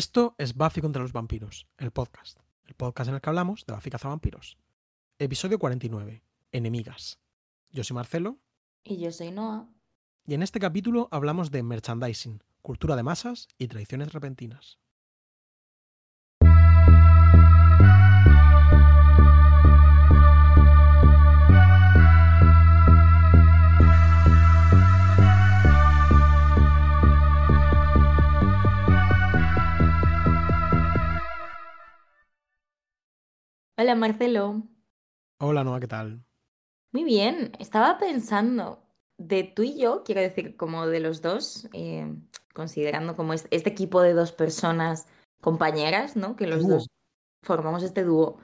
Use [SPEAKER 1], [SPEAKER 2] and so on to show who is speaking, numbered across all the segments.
[SPEAKER 1] Esto es Buffy contra los vampiros, el podcast. El podcast en el que hablamos de Buffy cazavampiros. Episodio 49. Enemigas. Yo soy Marcelo.
[SPEAKER 2] Y yo soy Noah.
[SPEAKER 1] Y en este capítulo hablamos de merchandising, cultura de masas y traiciones repentinas.
[SPEAKER 2] Hola Marcelo.
[SPEAKER 1] Hola Noah, ¿qué tal?
[SPEAKER 2] Muy bien, estaba pensando de tú y yo, quiero decir, como de los dos, eh, considerando como este, este, equipo de dos personas compañeras, ¿no? Que los dos formamos este dúo.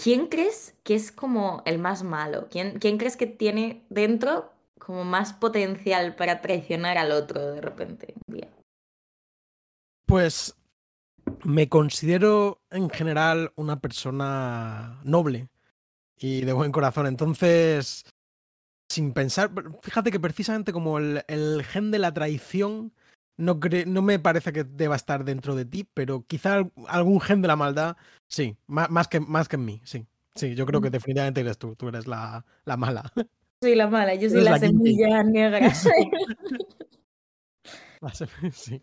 [SPEAKER 2] ¿Quién crees que es como el más malo? ¿Quién, ¿Quién crees que tiene dentro como más potencial para traicionar al otro de repente un día?
[SPEAKER 1] Pues me considero en general una persona noble y de buen corazón. Entonces, sin pensar, fíjate que precisamente como el, gen de la traición no, no me parece que deba estar dentro de ti, pero quizá algún gen de la maldad, sí, más, que, más que en mí, sí. Sí, yo creo que definitivamente eres tú, tú eres la, la mala.
[SPEAKER 2] Soy la mala, yo soy la, semilla negra.
[SPEAKER 1] sí.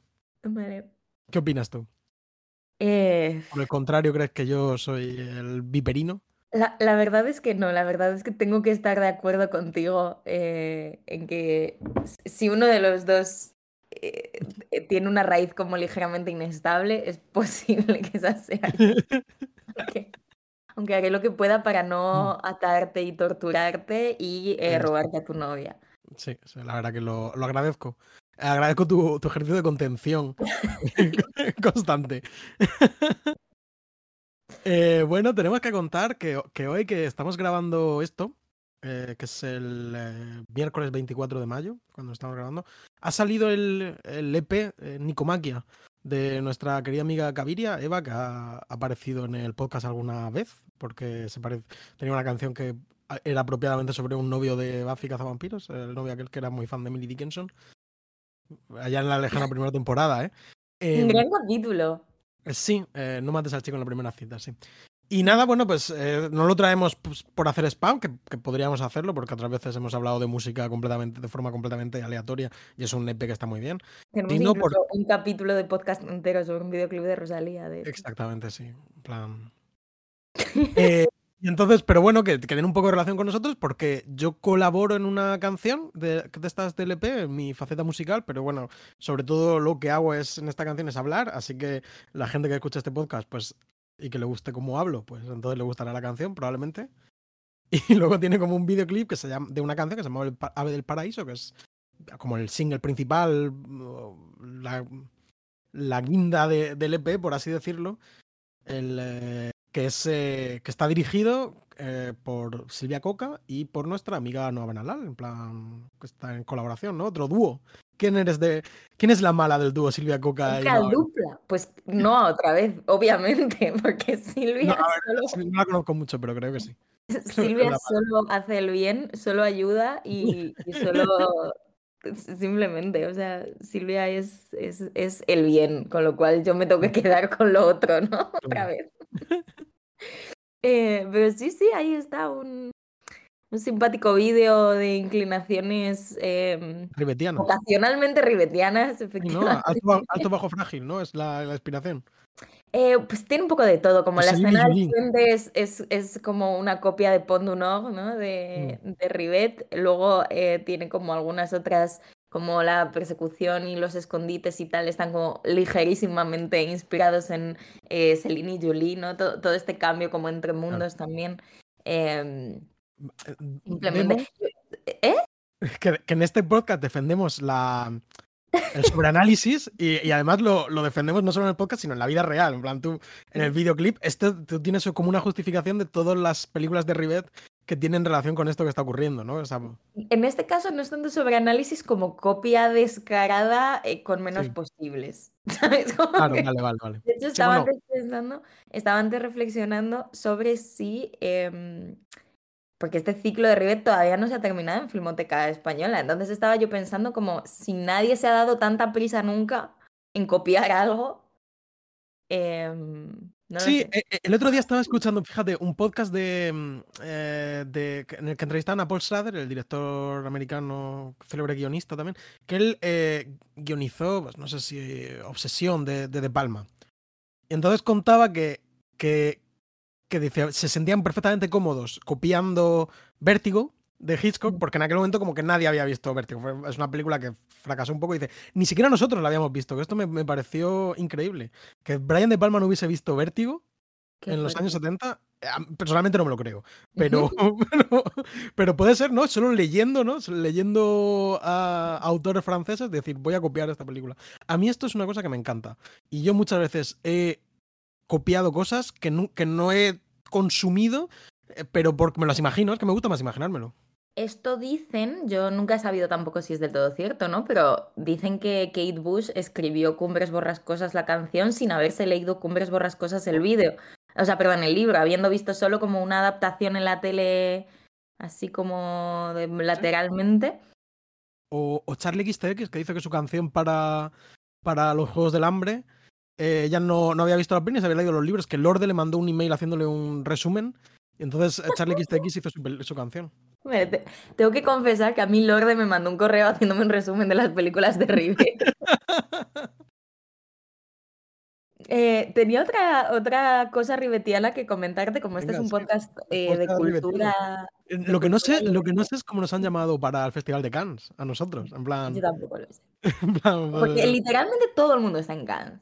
[SPEAKER 1] ¿Qué opinas tú?
[SPEAKER 2] Eh,
[SPEAKER 1] Por el contrario, ¿crees que yo soy el viperino?
[SPEAKER 2] La, la, verdad es que no, la verdad es que tengo que estar de acuerdo contigo eh, en que si uno de los dos eh, tiene una raíz como ligeramente inestable, es posible que esa sea. aunque, aunque, haré lo que pueda para no atarte y torturarte y robarte a tu novia.
[SPEAKER 1] Sí, la verdad que lo, lo agradezco. Agradezco tu, ejercicio de contención constante. Eh, bueno, tenemos que contar que, hoy que estamos grabando esto, eh, que es el eh, miércoles 24 de mayo, cuando estamos grabando, ha salido el, el EP Nicomaquia de nuestra querida amiga Caviria, Eva, que ha aparecido en el podcast alguna vez, porque se tenía una canción que era apropiadamente sobre un novio de Buffy Cazavampiros, el novio aquel que era muy fan de Millie Dickinson, allá en la lejana primera temporada, ¿eh?
[SPEAKER 2] Un gran capítulo.
[SPEAKER 1] Eh, sí, eh, no mates al chico en la primera cita, sí. Y nada, bueno, pues eh, no lo traemos pues, por hacer spam, que, podríamos hacerlo, porque otras veces hemos hablado de música completamente, de forma completamente aleatoria, y es un EP que está muy bien.
[SPEAKER 2] Tenemos un capítulo de podcast entero sobre un videoclip de Rosalía. De
[SPEAKER 1] Exactamente, sí. En plan. eh, y entonces, pero bueno, que, que, den un poco de relación con nosotros porque yo colaboro en una canción de, de estas TLP, en mi faceta musical, pero bueno, sobre todo lo que hago es en esta canción es hablar, así que la gente que escucha este podcast, pues, y que le guste cómo hablo, pues entonces le gustará la canción, probablemente. Y luego tiene como un videoclip que se llama, de una canción que se llama El Ave del Paraíso, que es como el single principal, la, la guinda de, del EP, por así decirlo. El, eh, que, es, eh, que está dirigido eh, por Silvia Coca y por nuestra amiga Noa Benalal, en plan, que está en colaboración, ¿no? Otro dúo. ¿Quién eres de quién es la mala del dúo Silvia Coca?
[SPEAKER 2] La dupla, pues no otra vez, obviamente, porque Silvia.
[SPEAKER 1] No, la conozco mucho, pero creo que sí.
[SPEAKER 2] Silvia solo hace el bien, solo ayuda y, y solo simplemente, o sea, Silvia es, es, es, el bien, con lo cual yo me tengo que quedar con lo otro, ¿no? Otra vez. Eh, pero sí, sí, ahí está un, un simpático vídeo de inclinaciones eh, ocasionalmente ribetianas, efectivamente.
[SPEAKER 1] alto, bajo frágil, ¿no? Es la, la inspiración.
[SPEAKER 2] Eh, pues tiene un poco de todo, como la escena es, es, es, como una copia de Pont du Nord, ¿no? De, mm. de Rivet. Luego eh, tiene como algunas otras, como la persecución y los escondites y tal, están como ligerísimamente inspirados en eh, Celine y Julie, ¿no? Todo, todo, este cambio como entre mundos también. Em,
[SPEAKER 1] eh, simplemente. ¿Eh? Que, que en este podcast defendemos la el sobreanálisis y, y además lo, lo, defendemos no solo en el podcast, sino en la vida real. En plan, tú en el videoclip, esto tú tienes como una justificación de todas las películas de Rivet que tienen relación con esto que está ocurriendo, ¿no?
[SPEAKER 2] En este caso no es tanto sobreanálisis como copia descarada eh, con menos posibles. ¿Sabes?
[SPEAKER 1] claro, vale, vale, vale.
[SPEAKER 2] De hecho, estaba, antes pensando, estaba antes reflexionando sobre si. Eh, porque este ciclo de Rivet todavía no se ha terminado en Filmoteca Española. Entonces estaba yo pensando como si nadie se ha dado tanta prisa nunca en copiar algo, Em, no
[SPEAKER 1] sí, e, e, el otro día estaba escuchando, fíjate, un podcast de, mm, eh, de, en el que entrevistaban a Paul Schrader, el director americano, célebre guionista también, que él eh, guionizó, pues no sé si Obsesión de, de, de Palma. Y entonces contaba que, que, que dice, se sentían perfectamente cómodos copiando Vértigo de Hitchcock, porque en aquel momento como que nadie había visto Vértigo. Es una película que fracasó un poco y dice, ni siquiera nosotros la habíamos visto, que esto me, pareció increíble. Que Brian De Palma no hubiese visto Vértigo en los años 70, eh, personalmente no me lo creo. Pero, pero, puede ser, ¿no? Solo leyendo, ¿no? Leyendo a autores franceses, decir, voy a copiar esta película. A mí esto es una cosa que me encanta. Y yo muchas veces he copiado cosas que no, que no he consumido, eh, pero porque me las imagino, es que me gusta más imaginármelo.
[SPEAKER 2] Esto dicen, yo nunca he sabido tampoco si es del todo cierto, ¿no? Pero dicen que Kate Bush escribió Cumbres Borrascosas la canción sin haberse leído Cumbres Borrascosas el vídeo. O sea, perdón, el libro, habiendo visto solo como una adaptación en la tele, así como lateralmente.
[SPEAKER 1] O, Charlie XTX, que dice que su canción para, para los Juegos del Hambre, eh, ella no, no había visto la peli, se había leído los libros, que Lorde le mandó un email haciéndole un resumen, y entonces Charlie XTX hizo su, su canción
[SPEAKER 2] tengo que confesar que a mí Lorde me mandó un correo haciéndome un resumen de las películas de Rivet. Eh, tenía otra, otra cosa ribetiana que comentarte, como este es un podcast eh, de cultura.
[SPEAKER 1] Eh, lo que, no sé, lo que no sé es cómo nos han llamado para el Festival de Cannes, a nosotros. En plan.
[SPEAKER 2] Yo tampoco lo sé. Porque literalmente todo el mundo está en Cannes.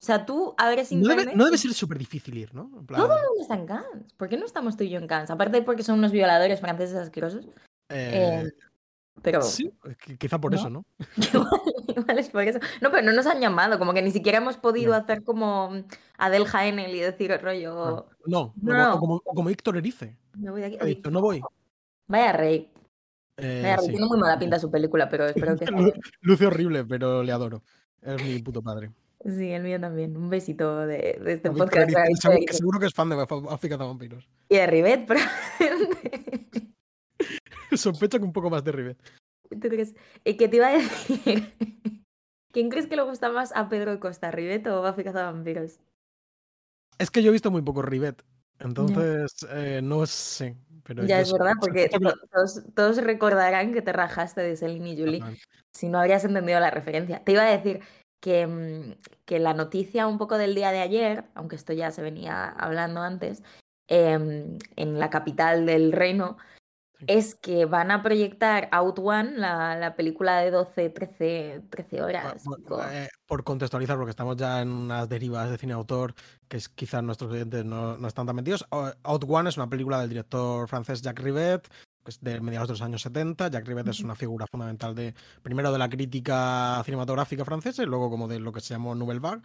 [SPEAKER 2] O sea, tú abres
[SPEAKER 1] internet. No debe, ser súper difícil ir, ¿no?
[SPEAKER 2] Todo el mundo está en Cannes. ¿Por qué no estamos tú y yo en Cannes? Aparte porque son unos violadores franceses asquerosos. Eh, eh, pero.
[SPEAKER 1] Sí, quizá por eso, ¿no?
[SPEAKER 2] igual, es por eso. No, pero no nos han llamado, como que ni siquiera hemos podido hacer como Adel Jaenel y decir el rollo.
[SPEAKER 1] No, no, Como, como, Héctor Erice.
[SPEAKER 2] No voy de aquí.
[SPEAKER 1] Ha dicho, no voy.
[SPEAKER 2] Vaya rey. Eh, Vaya rey. Tiene muy mala pinta su película, pero espero que.
[SPEAKER 1] Luce horrible, pero le adoro. Es mi puto padre.
[SPEAKER 2] Sí, el mío también. Un besito de, de este podcast.
[SPEAKER 1] seguro, que es fan de África de Vampiros.
[SPEAKER 2] Y de Rivet, probablemente.
[SPEAKER 1] Sospecho que un poco más de Rivet.
[SPEAKER 2] ¿Tú crees? Eh, ¿Qué te iba a decir? ¿Quién crees que le gusta más a Pedro Costa, Rivet o África de Vampiros?
[SPEAKER 1] Es que yo he visto muy poco Rivet. Entonces, eh, no sé. Pero
[SPEAKER 2] ya es verdad, porque todos, recordarán que te rajaste de Celine y Julie. Si no habrías entendido la referencia. Te iba a decir, que, mm, que, la noticia un poco del día de ayer, aunque esto ya se venía hablando antes, em, en la capital del reino, es que van a proyectar Out One, la, la película de 12, 13, 13 horas.
[SPEAKER 1] Eh, por contextualizar, porque estamos ya en unas derivas de cine autor que quizás nuestros clientes no, no, están tan metidos. Out One es una película del director francés Jacques Rivet, de mediados de los años 70. Jack Rivet es una figura fundamental de, primero de la crítica cinematográfica francesa y luego como de lo que se llamó Nouvelle Vague.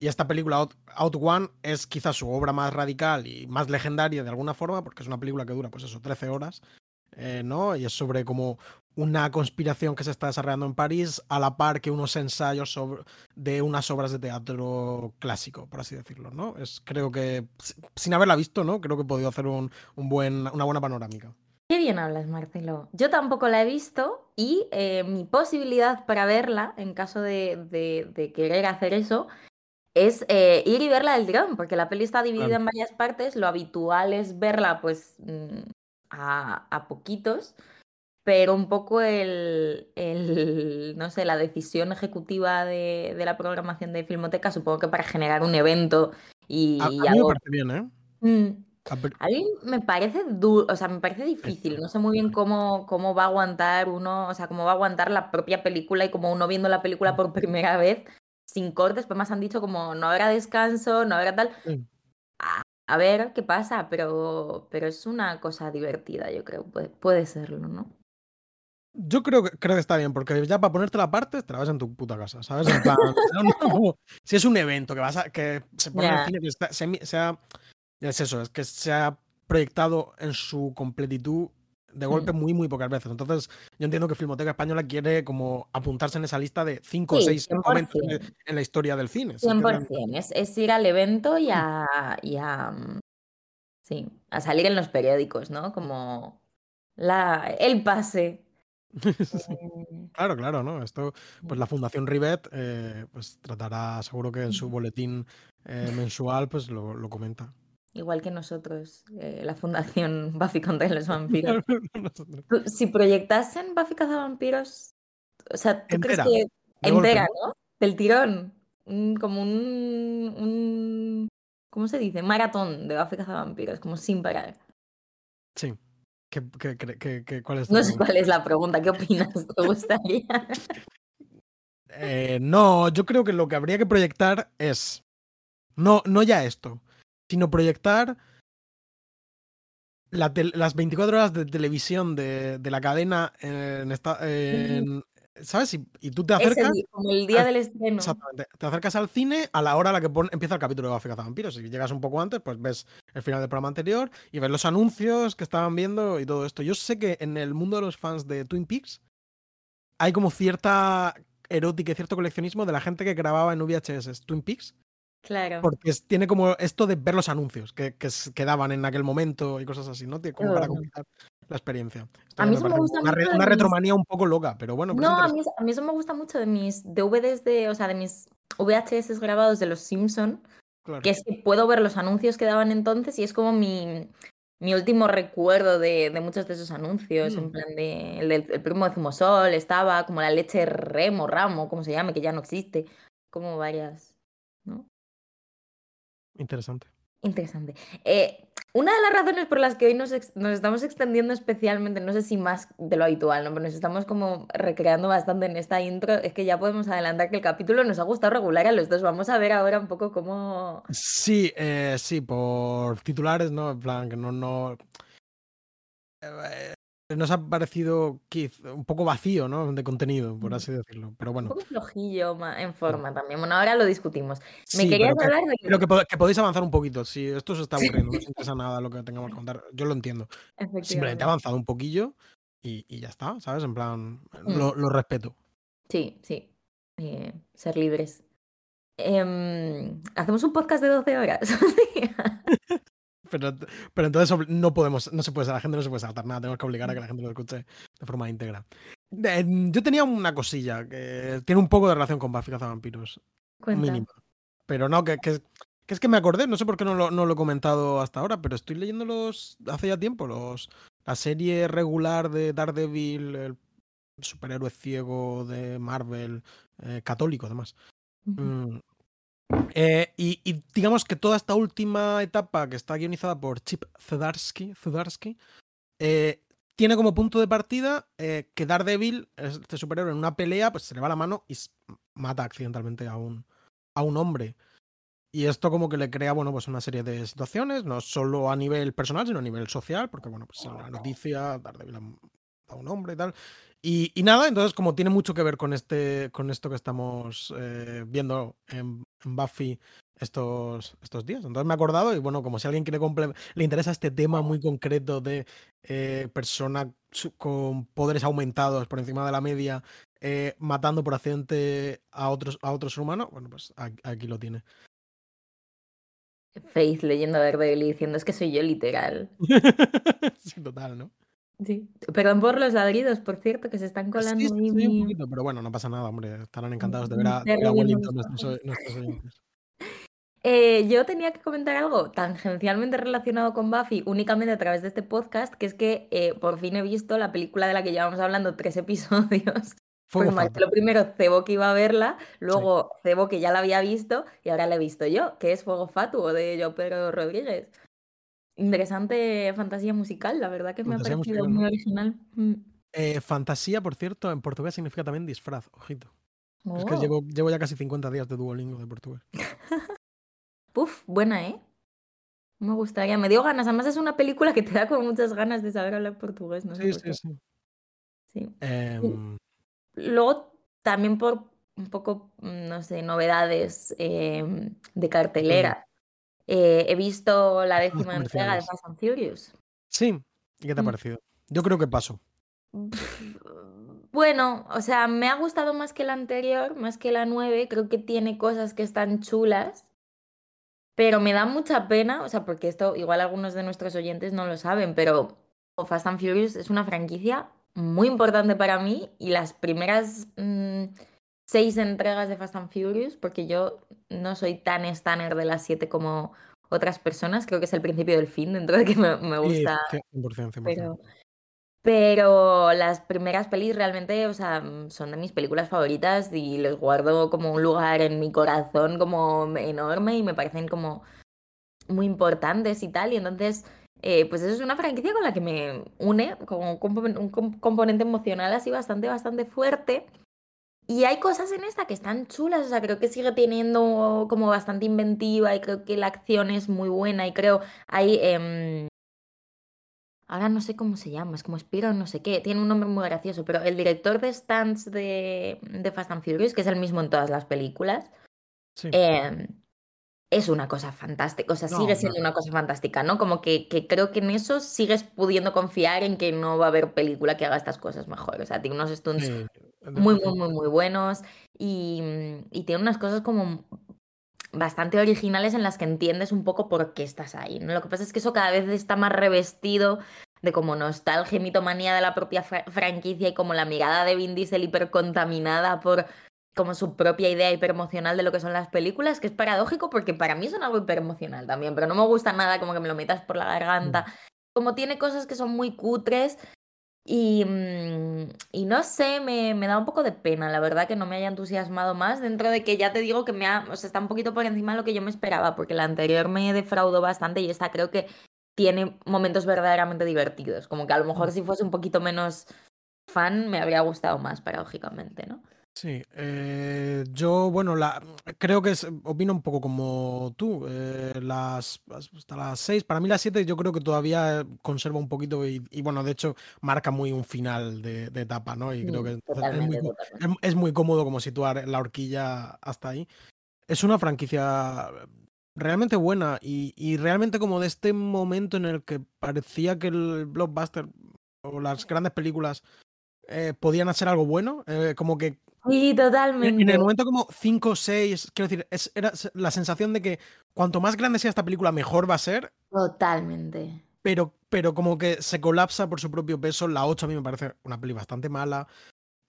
[SPEAKER 1] Y esta película, Out, One, es quizás su obra más radical y más legendaria de alguna forma, porque es una película que dura, pues eso, 13 horas, eh, ¿no? Y es sobre como una conspiración que se está desarrollando en París a la par que unos ensayos sobre, de unas obras de teatro clásico, por así decirlo, ¿no? Es, creo que, sin haberla visto, ¿no? Creo que he podido hacer un, un buen, una buena panorámica.
[SPEAKER 2] Qué bien hablas, Marcelo. Yo tampoco la he visto y eh, mi posibilidad para verla, en caso de, querer hacer eso, es eh, ir y verla del tirón, porque la peli está dividida en varias partes. Lo habitual es verla, pues, mm, a, poquitos, pero un poco el, no sé, la decisión ejecutiva de, la programación de Filmoteca, supongo que para generar un evento y.
[SPEAKER 1] A, mí me parece bien, ¿eh?
[SPEAKER 2] Mm. A mí me parece duro, o sea, me parece difícil. No sé muy bien cómo, cómo va a aguantar uno, o sea, cómo va a aguantar la propia película y como uno viendo la película por primera vez, sin cortes, pues más han dicho como no habrá descanso, no habrá tal. A, ver qué pasa, pero, pero es una cosa divertida, yo creo. Puede, puede serlo, ¿no?
[SPEAKER 1] Yo creo que, creo que está bien, porque ya para ponerte la parte, te la vas en tu puta casa, ¿sabes? si es un evento que vas a, que se pone en el cine, que sea es eso, es que se ha proyectado en su completitud de golpe mm. muy, muy pocas veces. Entonces, yo entiendo que Filmoteca Española quiere como apuntarse en esa lista de cinco o seis momentos en la historia del cine.
[SPEAKER 2] 100%. Es, es, ir al evento y a, y a, sí, a salir en los periódicos, ¿no? Como la, el pase
[SPEAKER 1] Eh, claro, claro, ¿no? Esto, pues la Fundación Rivet, eh, pues tratará, seguro que en su boletín eh, mensual, pues lo, lo comenta.
[SPEAKER 2] Igual que nosotros, eh, la Fundación Buffy contra los vampiros. Si proyectasen Buffy vampiros, o sea, ¿tú
[SPEAKER 1] Entera,
[SPEAKER 2] crees que
[SPEAKER 1] de
[SPEAKER 2] entera,
[SPEAKER 1] ¿no?
[SPEAKER 2] ¿no? Del tirón. Un- como un, un, ¿cómo se dice? Maratón de Buffy vampiros, como sin parar.
[SPEAKER 1] Sí. ¿Qué, qué, qué- cuál es
[SPEAKER 2] No sé
[SPEAKER 1] pregunta?
[SPEAKER 2] cuál es la pregunta, ¿qué opinas? ¿Te gustaría?
[SPEAKER 1] Eh, no, yo creo que lo que habría que proyectar es. No, no ya esto, sino proyectar la las 24 horas de televisión de, de la cadena en esta. en- ¿Sabes? Y, y tú te acercas.
[SPEAKER 2] día, como el día
[SPEAKER 1] al-
[SPEAKER 2] del estreno.
[SPEAKER 1] Exactamente. Te acercas al cine a la hora a la que pon- empieza el capítulo de Buffy Cazavampiros. Si llegas un poco antes, pues ves el final del programa anterior y ves los anuncios que estaban viendo y todo esto. Yo sé que en el mundo de los fans de Twin Peaks hay como cierta erótica y cierto coleccionismo de la gente que grababa en VHS Twin Peaks,
[SPEAKER 2] Claro.
[SPEAKER 1] porque es- tiene como esto de ver los anuncios que, que, daban en aquel momento y cosas así, ¿no? Tiene Como para completar la experiencia. Esto
[SPEAKER 2] A mí
[SPEAKER 1] me
[SPEAKER 2] eso me gusta
[SPEAKER 1] una,
[SPEAKER 2] mucho
[SPEAKER 1] una
[SPEAKER 2] mis-
[SPEAKER 1] retromanía un poco loca, pero bueno, pues
[SPEAKER 2] No, a mí, a mí eso me gusta mucho de mis DVDs de, o sea, de mis VHS grabados de los Simpson,
[SPEAKER 1] claro.
[SPEAKER 2] que es que puedo ver los anuncios que daban entonces y es como mi, mi último recuerdo de, de muchos de esos anuncios, en
[SPEAKER 1] Mm.
[SPEAKER 2] plan de el, del- el primo de Zumosol, estaba como la leche Remo, Ramo, como se llame, que ya no existe, como varias.
[SPEAKER 1] Interesante.
[SPEAKER 2] Interesante. Eh, una de las razones por las que hoy nos, nos estamos extendiendo especialmente, no sé si más de lo habitual, ¿no? Pero nos estamos como recreando bastante en esta intro, es que ya podemos adelantar que el capítulo nos ha gustado regular a los dos. Vamos a ver ahora un poco cómo...
[SPEAKER 1] Sí, eh, sí, por titulares, ¿no? En plan, que no, no. Nos ha parecido un poco vacío, ¿no? De contenido, por
[SPEAKER 2] Mm.
[SPEAKER 1] así decirlo. Pero
[SPEAKER 2] Un
[SPEAKER 1] bueno.
[SPEAKER 2] poco flojillo en forma también. Bueno, ahora lo discutimos. Me
[SPEAKER 1] Sí,
[SPEAKER 2] querías
[SPEAKER 1] pero que,
[SPEAKER 2] hablar de que...
[SPEAKER 1] pero que, pod- que podéis avanzar un poquito. Si esto os está aburriendo, no os interesa nada lo que tengamos que contar. Yo lo entiendo. Simplemente avanzado un poquillo y, y ya está, ¿sabes? En plan,
[SPEAKER 2] Mm.
[SPEAKER 1] lo, lo respeto.
[SPEAKER 2] Sí, sí. Eh, ser libres. Em, Hacemos un podcast de 12 horas.
[SPEAKER 1] Pero, pero entonces no podemos, no se puede, la gente no se puede saltar nada, tenemos que obligar a que la gente lo escuche de forma íntegra. Yo tenía una cosilla que tiene un poco de relación con Buffy Cazavampiros, mínima. Pero no, que, que, que es que me acordé, no sé por qué no lo, no lo he comentado hasta ahora, pero estoy leyendo los hace ya tiempo, los la serie regular de Daredevil, el superhéroe ciego de Marvel, eh, católico además.
[SPEAKER 2] Ujú.
[SPEAKER 1] Mm. Eh, y, y digamos que toda esta última etapa que está guionizada por Chip Zdarsky, Zdarsky, eh, tiene como punto de partida eh, que Daredevil, este superhéroe, en una pelea, pues se le va la mano y mata accidentalmente a un, a un hombre. Y esto como que le crea, bueno, pues una serie de situaciones, no solo a nivel personal, sino a nivel social, porque, bueno, pues en la noticia, Daredevil a a un hombre y tal. Y, y nada, entonces como tiene mucho que ver con este con esto que estamos eh, viendo en, en Buffy estos, estos días. Entonces me he acordado y bueno, como si a alguien quiere le interesa este tema muy concreto de eh, persona su- con poderes aumentados por encima de la media eh, matando por accidente a otros a otro ser humano, bueno, pues aquí, aquí lo tiene.
[SPEAKER 2] Faith leyendo Daredevil y diciendo es que soy yo literal.
[SPEAKER 1] sí, total, ¿no?
[SPEAKER 2] Sí. Perdón por los ladridos, por cierto, que se están colando
[SPEAKER 1] Sí, sí, sí, un
[SPEAKER 2] mi-
[SPEAKER 1] poquito, pero bueno, no pasa nada, hombre. Estarán encantados de
[SPEAKER 2] mi
[SPEAKER 1] ver a, de ver a Wellington nuestros, nuestros oyentes.
[SPEAKER 2] Eh, yo tenía que comentar algo tangencialmente relacionado con Buffy únicamente a través de este podcast, que es que eh, por fin he visto la película de la que llevamos hablando tres episodios. Porque
[SPEAKER 1] Fatuo.
[SPEAKER 2] Marcelo primero cebó que iba a verla, luego cebó que ya la había visto y ahora la he visto yo, que es Fuego Fatuo de Joe Pedro Rodríguez. Interesante fantasía musical, la verdad que me ha parecido muy original. Mm.
[SPEAKER 1] Eh, fantasía, por cierto, en portugués significa también disfraz, ojito. Es que
[SPEAKER 2] Oh.
[SPEAKER 1] llevo, llevo ya casi 50 días de Duolingo de portugués.
[SPEAKER 2] Uf, buena, ¿eh? Me gustaría, me dio ganas. Además es una película que te da como muchas ganas de saber hablar portugués, no sé
[SPEAKER 1] Sí,
[SPEAKER 2] por
[SPEAKER 1] sí,
[SPEAKER 2] qué.
[SPEAKER 1] sí.
[SPEAKER 2] Sí.
[SPEAKER 1] Em,
[SPEAKER 2] Luego, también por un poco, no sé, novedades em, de cartelera. Eh, he visto la décima entrega de. Fast and Furious.
[SPEAKER 1] sí, ¿y qué te ha
[SPEAKER 2] Mm.
[SPEAKER 1] parecido? Yo creo que paso.
[SPEAKER 2] Bueno, o sea, me ha gustado más que la anterior, más que la 9. Creo que tiene cosas que están chulas, pero me da mucha pena, o sea, porque esto igual algunos de nuestros oyentes no lo saben, pero Fast and Furious es una franquicia muy importante para mí y las primeras mm, seis entregas de Fast and Furious, porque yo no soy tan stunner de las 7 como otras personas. Creo que es el principio del fin, dentro de que me, me gusta.
[SPEAKER 1] Sí, 100%, 100%.
[SPEAKER 2] Pero, pero las primeras pelis realmente, o sea, son de mis películas favoritas y les guardo como un lugar en mi corazón como enorme y me parecen como muy importantes y tal. Y entonces, eh, pues eso es una franquicia con la que me une como un componente emocional así bastante, bastante fuerte. Y hay cosas en esta que están chulas, o sea, creo que sigue teniendo como bastante inventiva y creo que la acción es muy buena y creo hay... Em, ahora no sé cómo se llama, es como Spiro no sé qué, tiene un nombre muy gracioso, pero el director de stands de, de Fast and Furious, que es el mismo en todas las películas, em, es una cosa fantástica, o sea, sigue siendo una cosa fantástica, ¿no? Como que, que, creo que en eso sigues pudiendo confiar en que no va a haber película que haga estas cosas mejor, o sea, tiene unos stunts muy, muy, muy, muy buenos y, y tiene unas cosas como bastante originales en las que entiendes un poco por qué estás ahí. ¿no? Lo que pasa es que eso cada vez está más revestido de como nostalgia y mitomanía de la propia franquicia y como la mirada de Vin Diesel hipercontaminada por como su propia idea hiperemocional de lo que son las películas, que es paradójico porque para mí son algo hiperemocional también, pero no me gusta nada como que me lo metas por la garganta. Mm. Como tiene cosas que son muy cutres y, mm, y no sé, me, me, da un poco de pena, la verdad, que no me haya entusiasmado más, dentro de que ya te digo que me ha, o sea, está un poquito por encima de lo que yo me esperaba, porque la anterior me defraudó bastante y esta creo que tiene momentos verdaderamente divertidos, como que a lo mejor mm. si fuese un poquito menos fan me habría gustado más, paradójicamente, ¿no?
[SPEAKER 1] Sí, eh, yo, bueno, la, creo que es, opino un poco como tú. Eh, las, hasta las seis, para mí las siete yo creo que todavía conserva un poquito y, bueno, de hecho marca muy un final de, etapa, ¿no? Y creo mm, que es, muy, cómodo como situar la horquilla hasta ahí. Es una franquicia realmente buena y, realmente como de este momento en el que parecía que el blockbuster o las grandes películas eh, podían hacer algo bueno, como que
[SPEAKER 2] Sí, totalmente.
[SPEAKER 1] En el momento como 5 o 6, quiero decir, es, era la sensación de que cuanto más grande sea esta película, mejor va a ser.
[SPEAKER 2] Totalmente.
[SPEAKER 1] Pero, pero como que se colapsa por su propio peso. La 8 a mí me parece una peli bastante mala.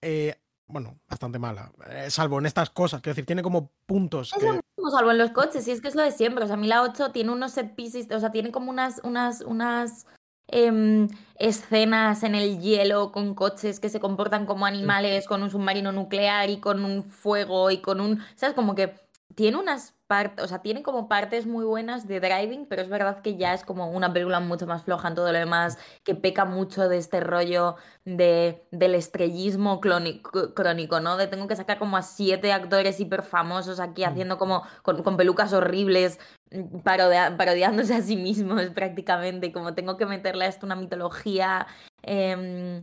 [SPEAKER 1] Eh, bueno, bastante mala. Eh, salvo en estas cosas. Quiero decir, tiene como puntos.
[SPEAKER 2] Es lo mismo, salvo en los coches. Y es que es lo de siempre. O sea, a mí la 8 tiene unos set pieces. O sea, tiene como unas, unas, unas Em, escenas en el hielo con coches que se comportan como animales, con un submarino nuclear y con un fuego y con un, ¿sabes? Como que tiene unas partes, o sea, tiene como partes muy buenas de driving, pero es verdad que ya es como una película mucho más floja en todo lo demás, que peca mucho de este rollo de, del estrellismo crónico, ¿no? De tengo que sacar como a siete actores hiper famosos aquí mm. haciendo como con, con pelucas horribles, mm, parodiándose a sí mismos prácticamente, como tengo que meterle a esto una mitología. Em,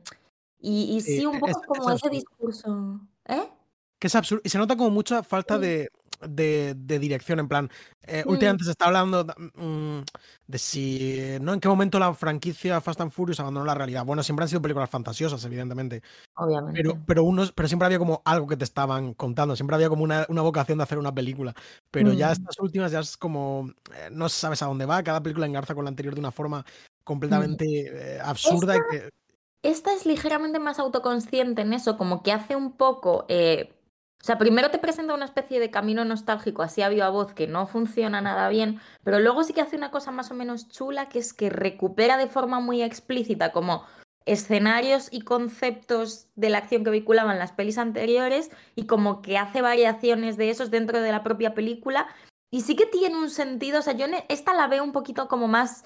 [SPEAKER 2] y, y, sí, un poco como ese discurso. ¿Eh?
[SPEAKER 1] Que es absurdo. Y se nota como mucha falta de, de, dirección, en plan, eh, últimamente se está hablando mm, de si, ¿no? En qué momento la franquicia Fast and Furious abandonó la realidad. Bueno, siempre han sido películas fantasiosas, evidentemente.
[SPEAKER 2] Obviamente.
[SPEAKER 1] Pero, pero, unos, pero siempre había como algo que te estaban contando, siempre había como una, una vocación de hacer una película. Pero ya mm. estas últimas ya es como, eh, no sabes a dónde va, cada película engarza con la anterior de una forma mm. completamente eh, absurda.
[SPEAKER 2] Esta,
[SPEAKER 1] y que...
[SPEAKER 2] esta es ligeramente más autoconsciente en eso, como que hace un poco... O sea, primero te presenta una especie de camino nostálgico así a viva voz que no funciona nada bien, pero luego sí que hace una cosa más o menos chula, que es que recupera de forma muy explícita como escenarios y conceptos de la acción que vehiculaban las pelis anteriores y como que hace variaciones de esos dentro de la propia película. Y sí que tiene un sentido, o sea, yo esta la veo un poquito como más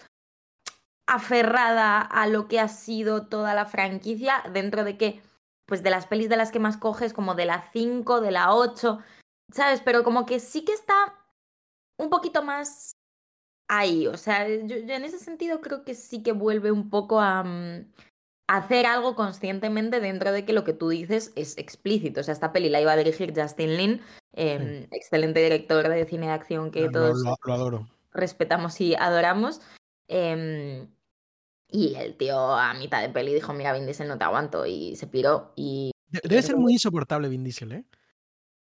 [SPEAKER 2] aferrada a lo que ha sido toda la franquicia, dentro de que pues de las pelis de las que más coges, como de la 5, de la 8, ¿sabes? Pero como que sí que está un poquito más ahí. O sea, yo, en ese sentido creo que sí que vuelve un poco a, mm, hacer algo conscientemente dentro de que lo que tú dices es explícito. O sea, esta peli la iba a dirigir Justin Lin, em, excelente director de cine de acción que todos respetamos y adoramos. Em, y el tío a mitad de peli dijo, mira, Vin Diesel no te aguanto y se piró. Y,
[SPEAKER 1] Debe ser muy insoportable Vin Diesel, ¿eh?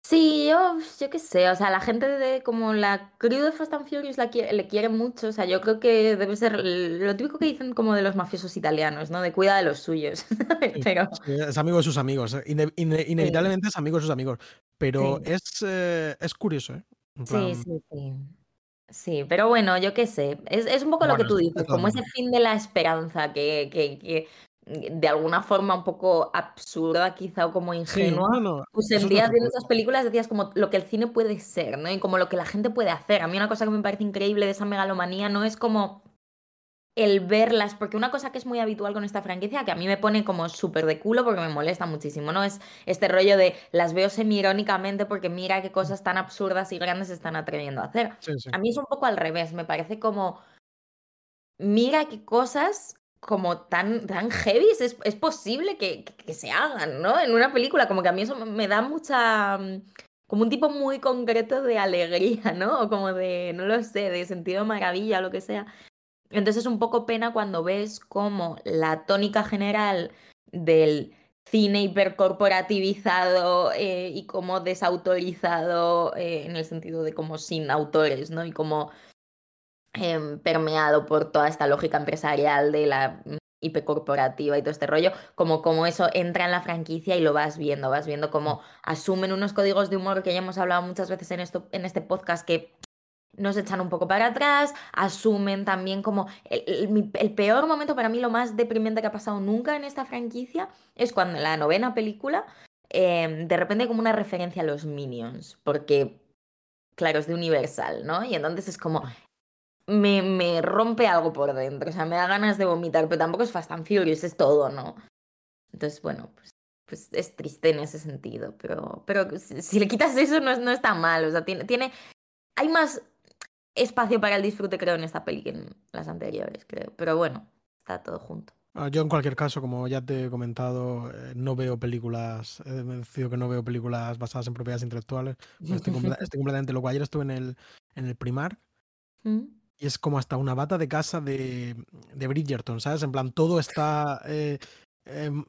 [SPEAKER 2] Sí, yo, yo qué sé, o sea, la gente de como la crew de Fast and Furious la le quiere mucho, o sea, yo creo que debe ser lo típico que dicen como de los mafiosos italianos, ¿no? De cuida de los suyos. pero...
[SPEAKER 1] Es amigo de sus amigos, ¿eh? inevitablemente es amigo de sus amigos, pero es, eh, es curioso, ¿eh?
[SPEAKER 2] Sí, sí, sí. Sí, pero bueno, yo qué sé. Es, un poco lo que tú dices, como ese fin de la esperanza que, que, mm, de alguna forma un poco absurda, quizá, o como ingenua. pues el día de esas películas decías como lo que el cine puede ser, ¿no? Y como lo que la gente puede hacer. A mí una cosa que me parece increíble de esa megalomanía no es como el verlas, porque una cosa que es muy habitual con esta franquicia, que a mí me pone como súper de culo porque me molesta muchísimo, ¿no? Es este rollo de las veo semi-irónicamente porque mira qué cosas tan absurdas y grandes se están atreviendo a hacer. A mí es un poco al revés, me parece como, mira qué cosas como tan, tan heavy es, es posible que, que, se hagan, ¿no? En una película, como que a mí eso me da mucha mm, como un tipo muy concreto de alegría, ¿no? O como de, no lo sé, de sentido de maravilla o lo que sea. Entonces es un poco pena cuando ves como la tónica general del cine hipercorporativizado eh, y como desautorizado eh, en el sentido de como sin autores, ¿no? Y como em, permeado por toda esta lógica empresarial de la hipercorporativa y todo este rollo, como, como eso entra en la franquicia y lo vas viendo, vas viendo como asumen unos códigos de humor que ya hemos hablado muchas veces en, esto, en este podcast que nos echan un poco para atrás, asumen también como el, peor momento para mí, lo más deprimente que ha pasado nunca en esta franquicia, es cuando en la novena película em, de repente como una referencia a los Minions, porque claro, es de Universal, ¿no? Y entonces es como, me, me rompe algo por dentro, o sea, me da ganas de vomitar, pero tampoco es Fast and Furious, es todo, ¿no? Entonces, bueno, pues pues es triste en ese sentido, pero, pero si, le quitas eso no, no está mal, o sea, tiene, tiene, hay más espacio para el disfrute, creo, en esta peli que en las anteriores, creo. Pero bueno, está todo junto.
[SPEAKER 1] Ah, yo en cualquier caso, como ya te he comentado, eh, no veo películas, he decidido que no veo películas basadas en propiedades intelectuales. estoy, completamente loco. Ayer estuve en el, en el primar mm. y es como hasta una bata de casa de, de Bridgerton, ¿sabes? En plan, todo está eh, em,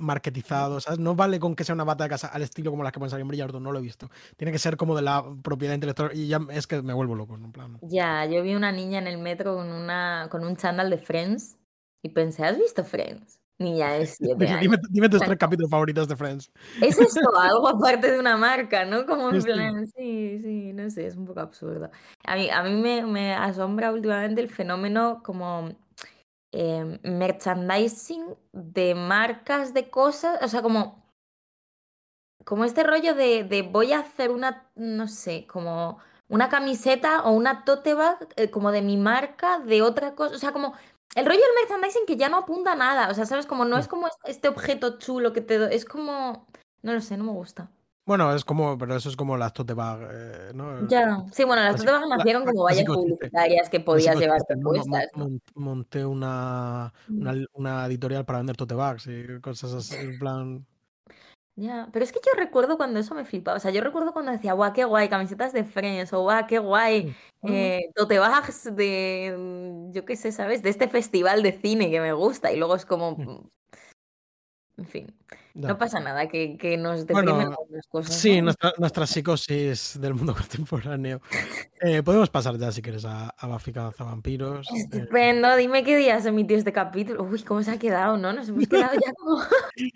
[SPEAKER 1] marketizado, ¿sabes? No vale con que sea una bata de casa al estilo como las que pueden salir en Brillardo, no lo he visto. Tiene que ser como de la propiedad intelectual y ya es que me vuelvo loco, en plan.
[SPEAKER 2] Ya, yo vi una niña en el metro con, una, con un chándal de Friends y pensé, ¿has visto Friends? Niña de siete
[SPEAKER 1] años. Dime, tus tres capítulos favoritos de Friends.
[SPEAKER 2] Es esto, algo aparte de una marca, ¿no? Como en plan, sí, sí, no sé, es un poco absurdo. A mí, a mí me, me asombra últimamente el fenómeno como Em, merchandising de marcas de cosas, o sea, como, como este rollo de, de voy a hacer una, no sé, como una camiseta o una tote bag eh, como de mi marca, de otra cosa, o sea, como el rollo del merchandising que ya no apunta a nada, o sea, sabes, como no es como este objeto chulo que te... Es como, no lo sé, no me gusta.
[SPEAKER 1] Bueno, es como, pero eso es como las tote bag, eh, ¿no?
[SPEAKER 2] Ya, sí, bueno, las tote bag nacieron como vallas publicitarias que podías llevarte puestas.
[SPEAKER 1] Monté una, una, mm. una, editorial para vender tote bags y cosas así, en plan...
[SPEAKER 2] Ya, pero es que yo recuerdo cuando eso me flipaba. O sea, yo recuerdo cuando decía, guau, qué guay, camisetas de Friends, o guau, qué guay, eh, tote bags de, mm, yo qué sé, ¿sabes? De este festival de cine que me gusta. Y luego es como, mm. en fin. No pasa nada, que, que nos deprimen las cosas.
[SPEAKER 1] Sí, nuestra, nuestra, psicosis del mundo contemporáneo. Eh, podemos pasar ya, si quieres, a, a Buffy Vampiros.
[SPEAKER 2] Eh. Estupendo, dime qué día se emitió este capítulo. Uy, ¿cómo se ha quedado, no? Nos hemos quedado ya como.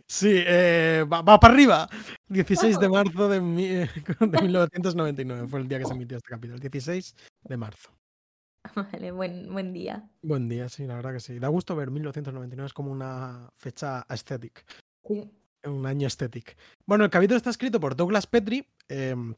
[SPEAKER 1] Sí, eh, va, para arriba. 16 de marzo de, de 1999 fue el día que se emitió este capítulo. 16 de marzo.
[SPEAKER 2] Vale, buen, buen día.
[SPEAKER 1] Buen día, sí, la verdad que sí. Da gusto ver 1999, es como una fecha aesthetic. Sí un año estético. Bueno, el capítulo está escrito por Douglas Petrie, em,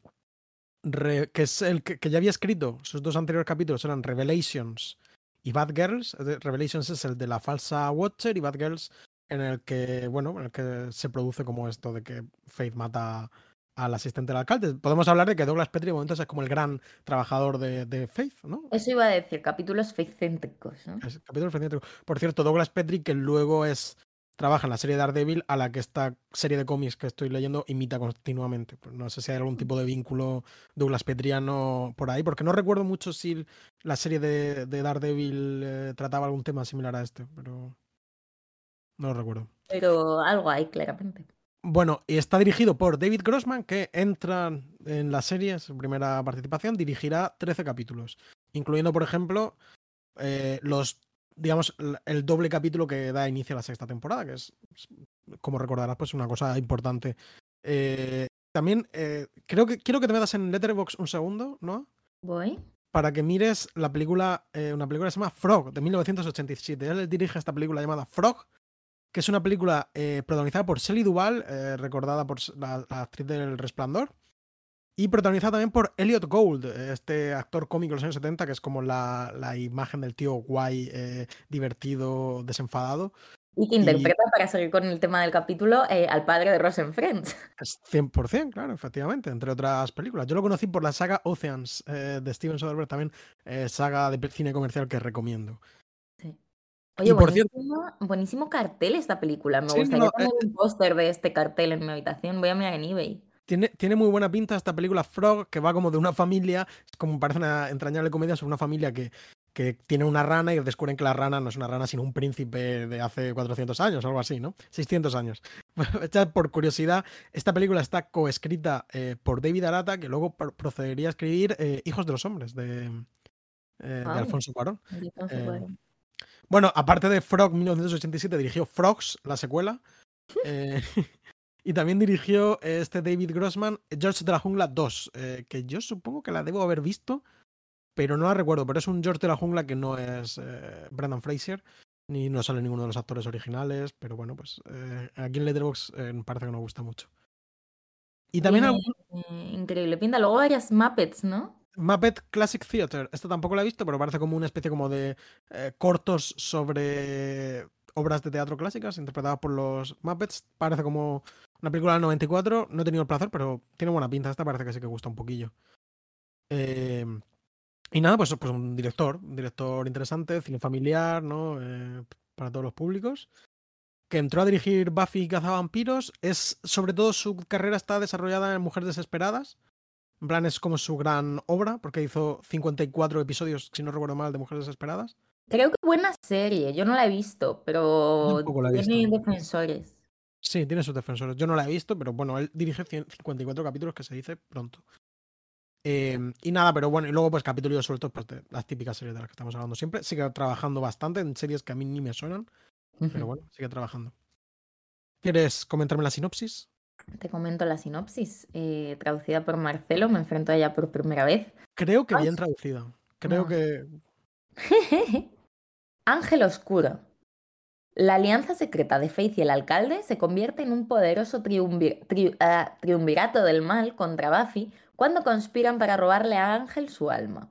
[SPEAKER 1] que es el que, ya había escrito. Sus dos anteriores capítulos eran Revelations y Bad Girls. Revelations es el de la falsa Watcher y Bad Girls en el que, bueno, en el que se produce como esto de que Faith mata al asistente del alcalde. Podemos hablar de que Douglas Petrie de momento es como el gran trabajador de, Faith, ¿no?
[SPEAKER 2] Eso iba a decir, capítulos faith-céntricos, ¿no?
[SPEAKER 1] capítulos faith-céntricos. Por cierto, Douglas Petrie, que luego es trabaja en la serie de Daredevil a la que esta serie de cómics que estoy leyendo imita continuamente. Pues no sé si hay algún tipo de vínculo Douglas Petriano por ahí, porque no recuerdo mucho si la serie de, Daredevil eh, trataba algún tema similar a este, pero no lo recuerdo.
[SPEAKER 2] Pero algo hay, claramente.
[SPEAKER 1] Bueno, y está dirigido por David Grossman, que entra en la serie, su primera participación, dirigirá 13 capítulos, incluyendo, por ejemplo, eh, los digamos, el doble capítulo que da inicio a la sexta temporada, que es, como recordarás, pues una cosa importante. Eh, también eh, creo que quiero que te metas en Letterboxd un segundo, ¿no?
[SPEAKER 2] Voy.
[SPEAKER 1] Para que mires la película, eh, una película que se llama Frog, de 1987. Él dirige esta película llamada Frog, que es una película protagonizada por Shelley Duvall, recordada por la, actriz del Resplandor, y protagonizada también por Elliot Gould, este actor cómico de los años 70, que es como la, la imagen del tío guay, divertido, desenfadado.
[SPEAKER 2] Y que interpreta, para seguir con el tema del capítulo, eh, al padre de Rosen Friends.
[SPEAKER 1] 100%, claro, efectivamente, entre otras películas. Yo lo conocí por la saga Oceans eh, de Steven Soderbergh, también eh, saga de cine comercial que recomiendo.
[SPEAKER 2] Sí. Oye, buenísimo, buenísimo, cartel esta película. Me gustaría poner un póster de este cartel en mi habitación. Voy a mirar en eBay.
[SPEAKER 1] Tiene, tiene, muy buena pinta esta película Frog, que va como de una familia, como parece una entrañable comedia sobre una familia que que tiene una rana y descubren que la rana no es una rana, sino un príncipe de hace 400 años, algo así, ¿no? 600 años. por curiosidad, esta película está coescrita eh, por David Arata, que luego procedería a escribir eh, Hijos de los Hombres, de, eh, Alfonso Cuarón. bueno, aparte de Frog 1987, dirigió Frogs, la secuela. y también dirigió este David Grossman, George de la Jungla 2, que yo supongo que la debo haber visto pero no la recuerdo. Pero es un George de la Jungla que no es eh, Brendan Fraser, ni no sale ninguno de los actores originales. Pero bueno, pues eh, aquí en Letterboxd eh, parece que nos gusta mucho.
[SPEAKER 2] Y también Increíble pinta. Luego varias Muppets, ¿no?
[SPEAKER 1] Muppet Classic Theater. Esta tampoco la he visto, pero parece como una especie como de cortos sobre obras de teatro clásicas interpretadas por los Muppets. Parece como una película del 94. No he tenido el placer, pero tiene buena pinta. Esta parece que sí que gusta un poquillo. Eh, y nada, pues, pues un director, un director interesante, cine familiar, ¿no? Eh, para todos los públicos. Que entró a dirigir Buffy y Cazavampiros. Es, sobre todo, su carrera está desarrollada en Mujeres Desesperadas. En plan, es como su gran obra, porque hizo 54 episodios, si no recuerdo mal, de Mujeres Desesperadas.
[SPEAKER 2] Creo que buena serie, yo no la he visto, pero tiene defensores.
[SPEAKER 1] Sí, tiene sus defensores. Yo no la he visto, pero bueno, él dirige 54 capítulos que se dice pronto. Em, y nada, pero bueno, y luego pues capítulos sueltos pues, de las típicas series de las que estamos hablando siempre. Sigue trabajando bastante en series que a mí ni me suenan, pero bueno, sigue trabajando. ¿Quieres comentarme la sinopsis?
[SPEAKER 2] Te comento la sinopsis, eh, traducida por Marcelo, me enfrento a ella por primera vez.
[SPEAKER 1] Creo que bien traducida. Creo que...
[SPEAKER 2] Ángel Oscuro. La alianza secreta de Faith y el alcalde se convierte en un poderoso ah, triunvirato del mal contra Buffy cuando conspiran para robarle a Ángel su alma.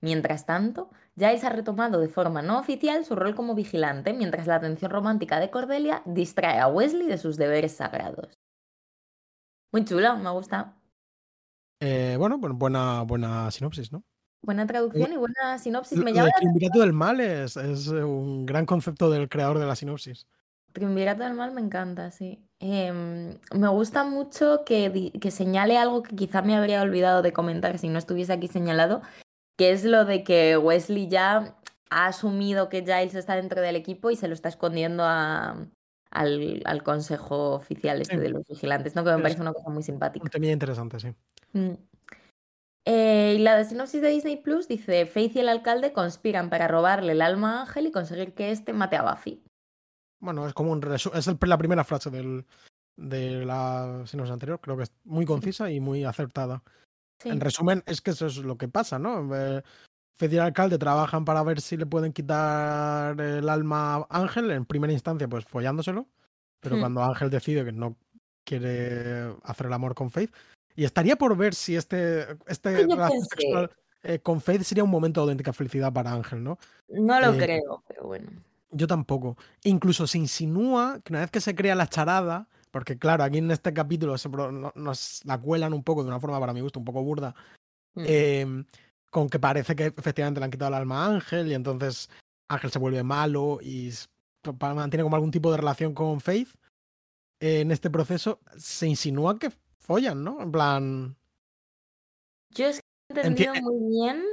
[SPEAKER 2] Mientras tanto, Giles ha retomado de forma no oficial su rol como vigilante, mientras la atención romántica de Cordelia distrae a Wesley de sus deberes sagrados. Muy chulo, me gusta.
[SPEAKER 1] Eh, bueno, buena, buena sinopsis, ¿no?
[SPEAKER 2] Buena traducción y buena sinopsis. Me
[SPEAKER 1] llama el triunvirato del mal es, es, un gran concepto del creador de la sinopsis.
[SPEAKER 2] Triunvirato del mal me encanta, sí. Em, me gusta mucho que, que, señale algo que quizá me habría olvidado de comentar si no estuviese aquí señalado, que es lo de que Wesley ya ha asumido que Giles está dentro del equipo y se lo está escondiendo a, al, consejo oficial este de los vigilantes, ¿no? Que me parece una cosa muy simpática.
[SPEAKER 1] También interesante, sí.
[SPEAKER 2] Mm. Eh, y la de sinopsis de Disney Plus dice: Faith y el alcalde conspiran para robarle el alma a Ángel y conseguir que éste mate a Buffy.
[SPEAKER 1] Bueno, es como un es la primera frase del, de la sinopsis anterior. Creo que es muy concisa y muy acertada. En resumen, es que eso es lo que pasa, ¿no? Fed y el alcalde trabajan para ver si le pueden quitar el alma a Ángel. En primera instancia, pues follándoselo. Pero hmm. cuando Ángel decide que no quiere hacer el amor con Faith. Y estaría por ver si este, este sexual eh, con Faith sería un momento de auténtica felicidad para Ángel, ¿no?
[SPEAKER 2] No lo eh, creo, pero bueno.
[SPEAKER 1] Yo tampoco. Incluso se insinúa que una vez que se crea la charada, porque claro, aquí en este capítulo nos la cuelan un poco de una forma para mi gusto un poco burda, mm. em, con que parece que efectivamente le han quitado el alma a Ángel y entonces Ángel se vuelve malo y mantiene como algún tipo de relación con Faith. en este proceso se insinúa que follan, ¿no? En plan...
[SPEAKER 2] Yo he entendido muy bien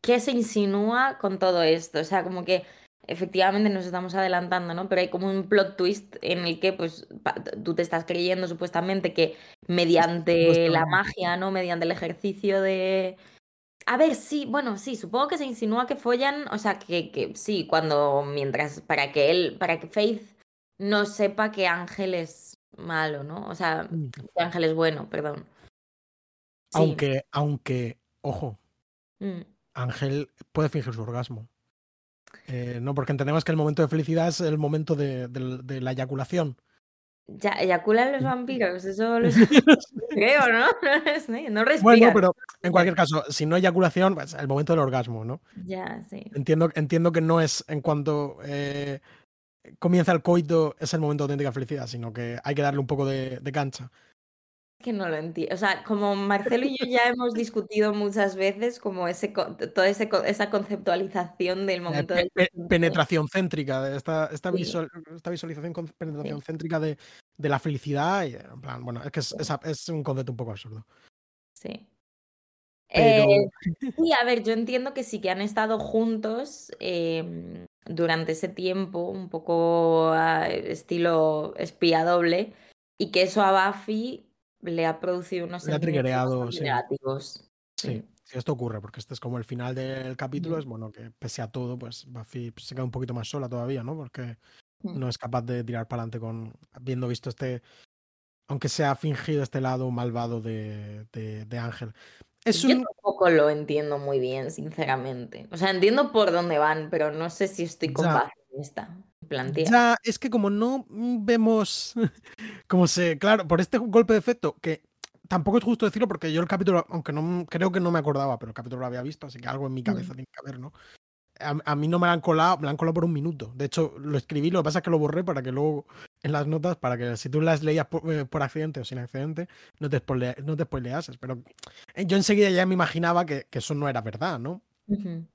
[SPEAKER 2] qué se insinúa con todo esto. O sea, como que efectivamente nos estamos adelantando, ¿no? Pero hay como un plot twist en el que pues tú te estás creyendo supuestamente que mediante la magia, ¿no? Mediante el ejercicio de... A ver, sí, bueno, sí, supongo que se insinúa que follan, o sea, que, que sí, cuando, mientras, para que él, para que Faith no sepa que Ángel es malo, ¿no? O sea,
[SPEAKER 1] Mm.
[SPEAKER 2] Ángel es bueno, perdón. Sí.
[SPEAKER 1] Aunque, aunque, ojo,
[SPEAKER 2] Mm.
[SPEAKER 1] Ángel puede fingir su orgasmo. Eh, no, porque entendemos que el momento de felicidad es el momento de, de- de la eyaculación.
[SPEAKER 2] Ya, eyaculan los vampiros, eso lo creo, ¿no? No respiran.
[SPEAKER 1] Bueno, pero en cualquier caso, si no eyaculación, pues el momento del orgasmo, ¿no?
[SPEAKER 2] Ya, sí.
[SPEAKER 1] Entiendo, entiendo que no es en cuanto eh, comienza el coito, es el momento de auténtica felicidad, sino que hay que darle un poco de, de cancha.
[SPEAKER 2] Es que no lo entiendo. O sea, como Marcelo y yo ya hemos discutido muchas veces como ese toda ese esa conceptualización del momento
[SPEAKER 1] pe-
[SPEAKER 2] del
[SPEAKER 1] pe-
[SPEAKER 2] disfrute.
[SPEAKER 1] penetración céntrica, de esta, esta,
[SPEAKER 2] Sí.
[SPEAKER 1] visual- esta visualización con penetración céntrica de, de la felicidad. Y, en plan, bueno, es que es, es a- es un concepto un poco absurdo.
[SPEAKER 2] Sí.
[SPEAKER 1] Pero
[SPEAKER 2] Eh, sí, a ver, yo entiendo que sí que han estado juntos em, durante ese tiempo, un poco a estilo espía doble, y que eso a Buffy le ha producido unos
[SPEAKER 1] Le
[SPEAKER 2] sentimientos
[SPEAKER 1] sí.
[SPEAKER 2] negativos.
[SPEAKER 1] sí, sí, esto ocurre, porque este es como el final del capítulo. Es bueno que pese a todo, pues Buffy se queda un poquito más sola todavía, ¿no? Porque
[SPEAKER 2] Mm.
[SPEAKER 1] no es capaz de tirar para adelante con. Habiendo visto este. Aunque sea fingido este lado malvado de, de, de Ángel. Es
[SPEAKER 2] Yo
[SPEAKER 1] un.
[SPEAKER 2] tampoco lo entiendo muy bien, sinceramente. O sea, entiendo por dónde van, pero no sé si estoy con. Buffy en esta. Plantea.
[SPEAKER 1] Ya, es que como no vemos como se, claro, por este golpe de efecto, que tampoco es justo decirlo porque yo el capítulo, aunque no creo que no me acordaba, pero el capítulo lo había visto, así que algo en mi cabeza tiene que haber, ¿no? A, a mí no me lo han colado, me lo han colado por un minuto. De hecho, lo escribí, lo que pasa es que lo borré para que luego en las notas, para que si tú las leías por, eh, por accidente o sin accidente, no te, spoile- no te spoileases. Pero eh, yo enseguida ya me imaginaba que, que eso no era verdad, ¿no?
[SPEAKER 2] Ujú.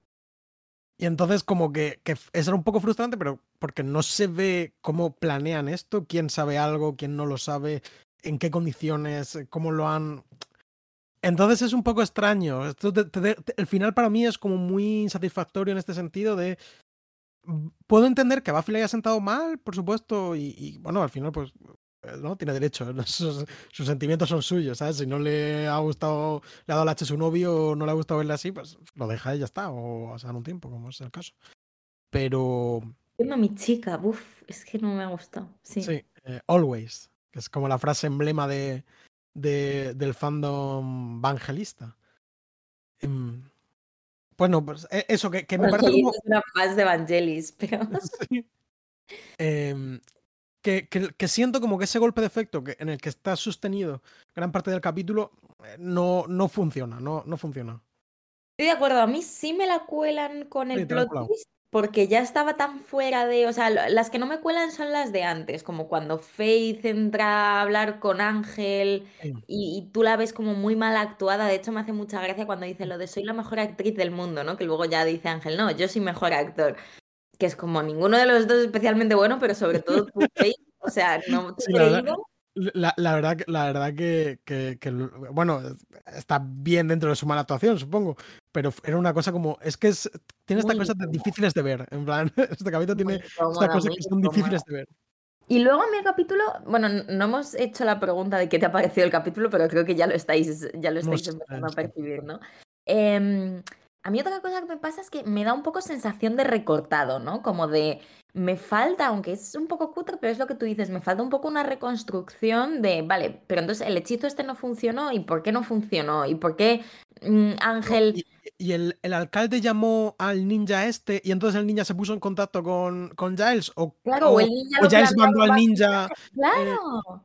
[SPEAKER 1] Y entonces como que, que eso era un poco frustrante, pero porque no se ve cómo planean esto, quién sabe algo, quién no lo sabe, en qué condiciones, eh, cómo lo han... Entonces es un poco extraño. Esto te- te- te- el final para mí es como muy insatisfactorio en este sentido de... mm, Puedo entender que a Buffy le haya sentado mal, por supuesto, y, y, bueno, al final pues... eh, ¿no? Tiene derecho, ¿no? sus, sus sentimientos son suyos, ¿sabes? Si no le ha gustado, le ha dado la H a su novio o no le ha gustado verle así, pues lo deja y ya está, o pasar un tiempo, como es el caso. Pero
[SPEAKER 2] Entiendo a mi chica, uff, es que no me ha gustado. Sí.
[SPEAKER 1] sí, eh, always, que es como la frase emblema de, de- del fandom vangelista. Em, bueno, pues eh, eso, que, que me parece como...
[SPEAKER 2] Es una fans de Evangelis, pero
[SPEAKER 1] Sí. Em, que, que- que siento como que ese golpe de efecto que, en el que está sostenido gran parte del capítulo eh, no, no funciona, no, no funciona.
[SPEAKER 2] estoy de acuerdo. A mí sí me la cuelan con
[SPEAKER 1] Sí,
[SPEAKER 2] el
[SPEAKER 1] han
[SPEAKER 2] plot twist porque ya estaba tan fuera de. O sea, las que no me cuelan son las de antes, como cuando Faith entra a hablar con Ángel
[SPEAKER 1] Sí.
[SPEAKER 2] y, y tú la ves como muy mal actuada. De hecho, me hace mucha gracia cuando dice lo de soy la mejor actriz del mundo, ¿no? Que luego ya dice Ángel, no, yo soy mejor actor. Que es como ninguno de los dos especialmente bueno, pero sobre todo tú, Faith. O sea, no te
[SPEAKER 1] Sí,
[SPEAKER 2] he
[SPEAKER 1] la. La, verdad, que- la verdad que, que- que, bueno, está bien dentro de su mala actuación, supongo, pero era una cosa como, es que es, tiene estas cosas
[SPEAKER 2] incómoda.
[SPEAKER 1] difíciles de ver, en plan, este capítulo tiene estas cosas que son difíciles de ver.
[SPEAKER 2] Y luego en mi capítulo, bueno, no hemos hecho la pregunta de qué te ha parecido el capítulo, pero creo que ya lo estáis, ya lo estáis empezando a percibir, ¿no? Em, a mí otra cosa que me pasa es que me da un poco sensación de recortado, ¿no? Como de, me falta, aunque es un poco cutre, pero es lo que tú dices, me falta un poco una reconstrucción de, vale, pero entonces el hechizo este no funcionó, ¿y por qué no funcionó? ¿Y por qué mm, Ángel...
[SPEAKER 1] Y, y el, el alcalde llamó al ninja este y entonces el ninja se puso en contacto con, con Giles o,
[SPEAKER 2] Claro,
[SPEAKER 1] o-
[SPEAKER 2] o el ninja
[SPEAKER 1] o
[SPEAKER 2] lo
[SPEAKER 1] Giles mandó al ninja.
[SPEAKER 2] Claro.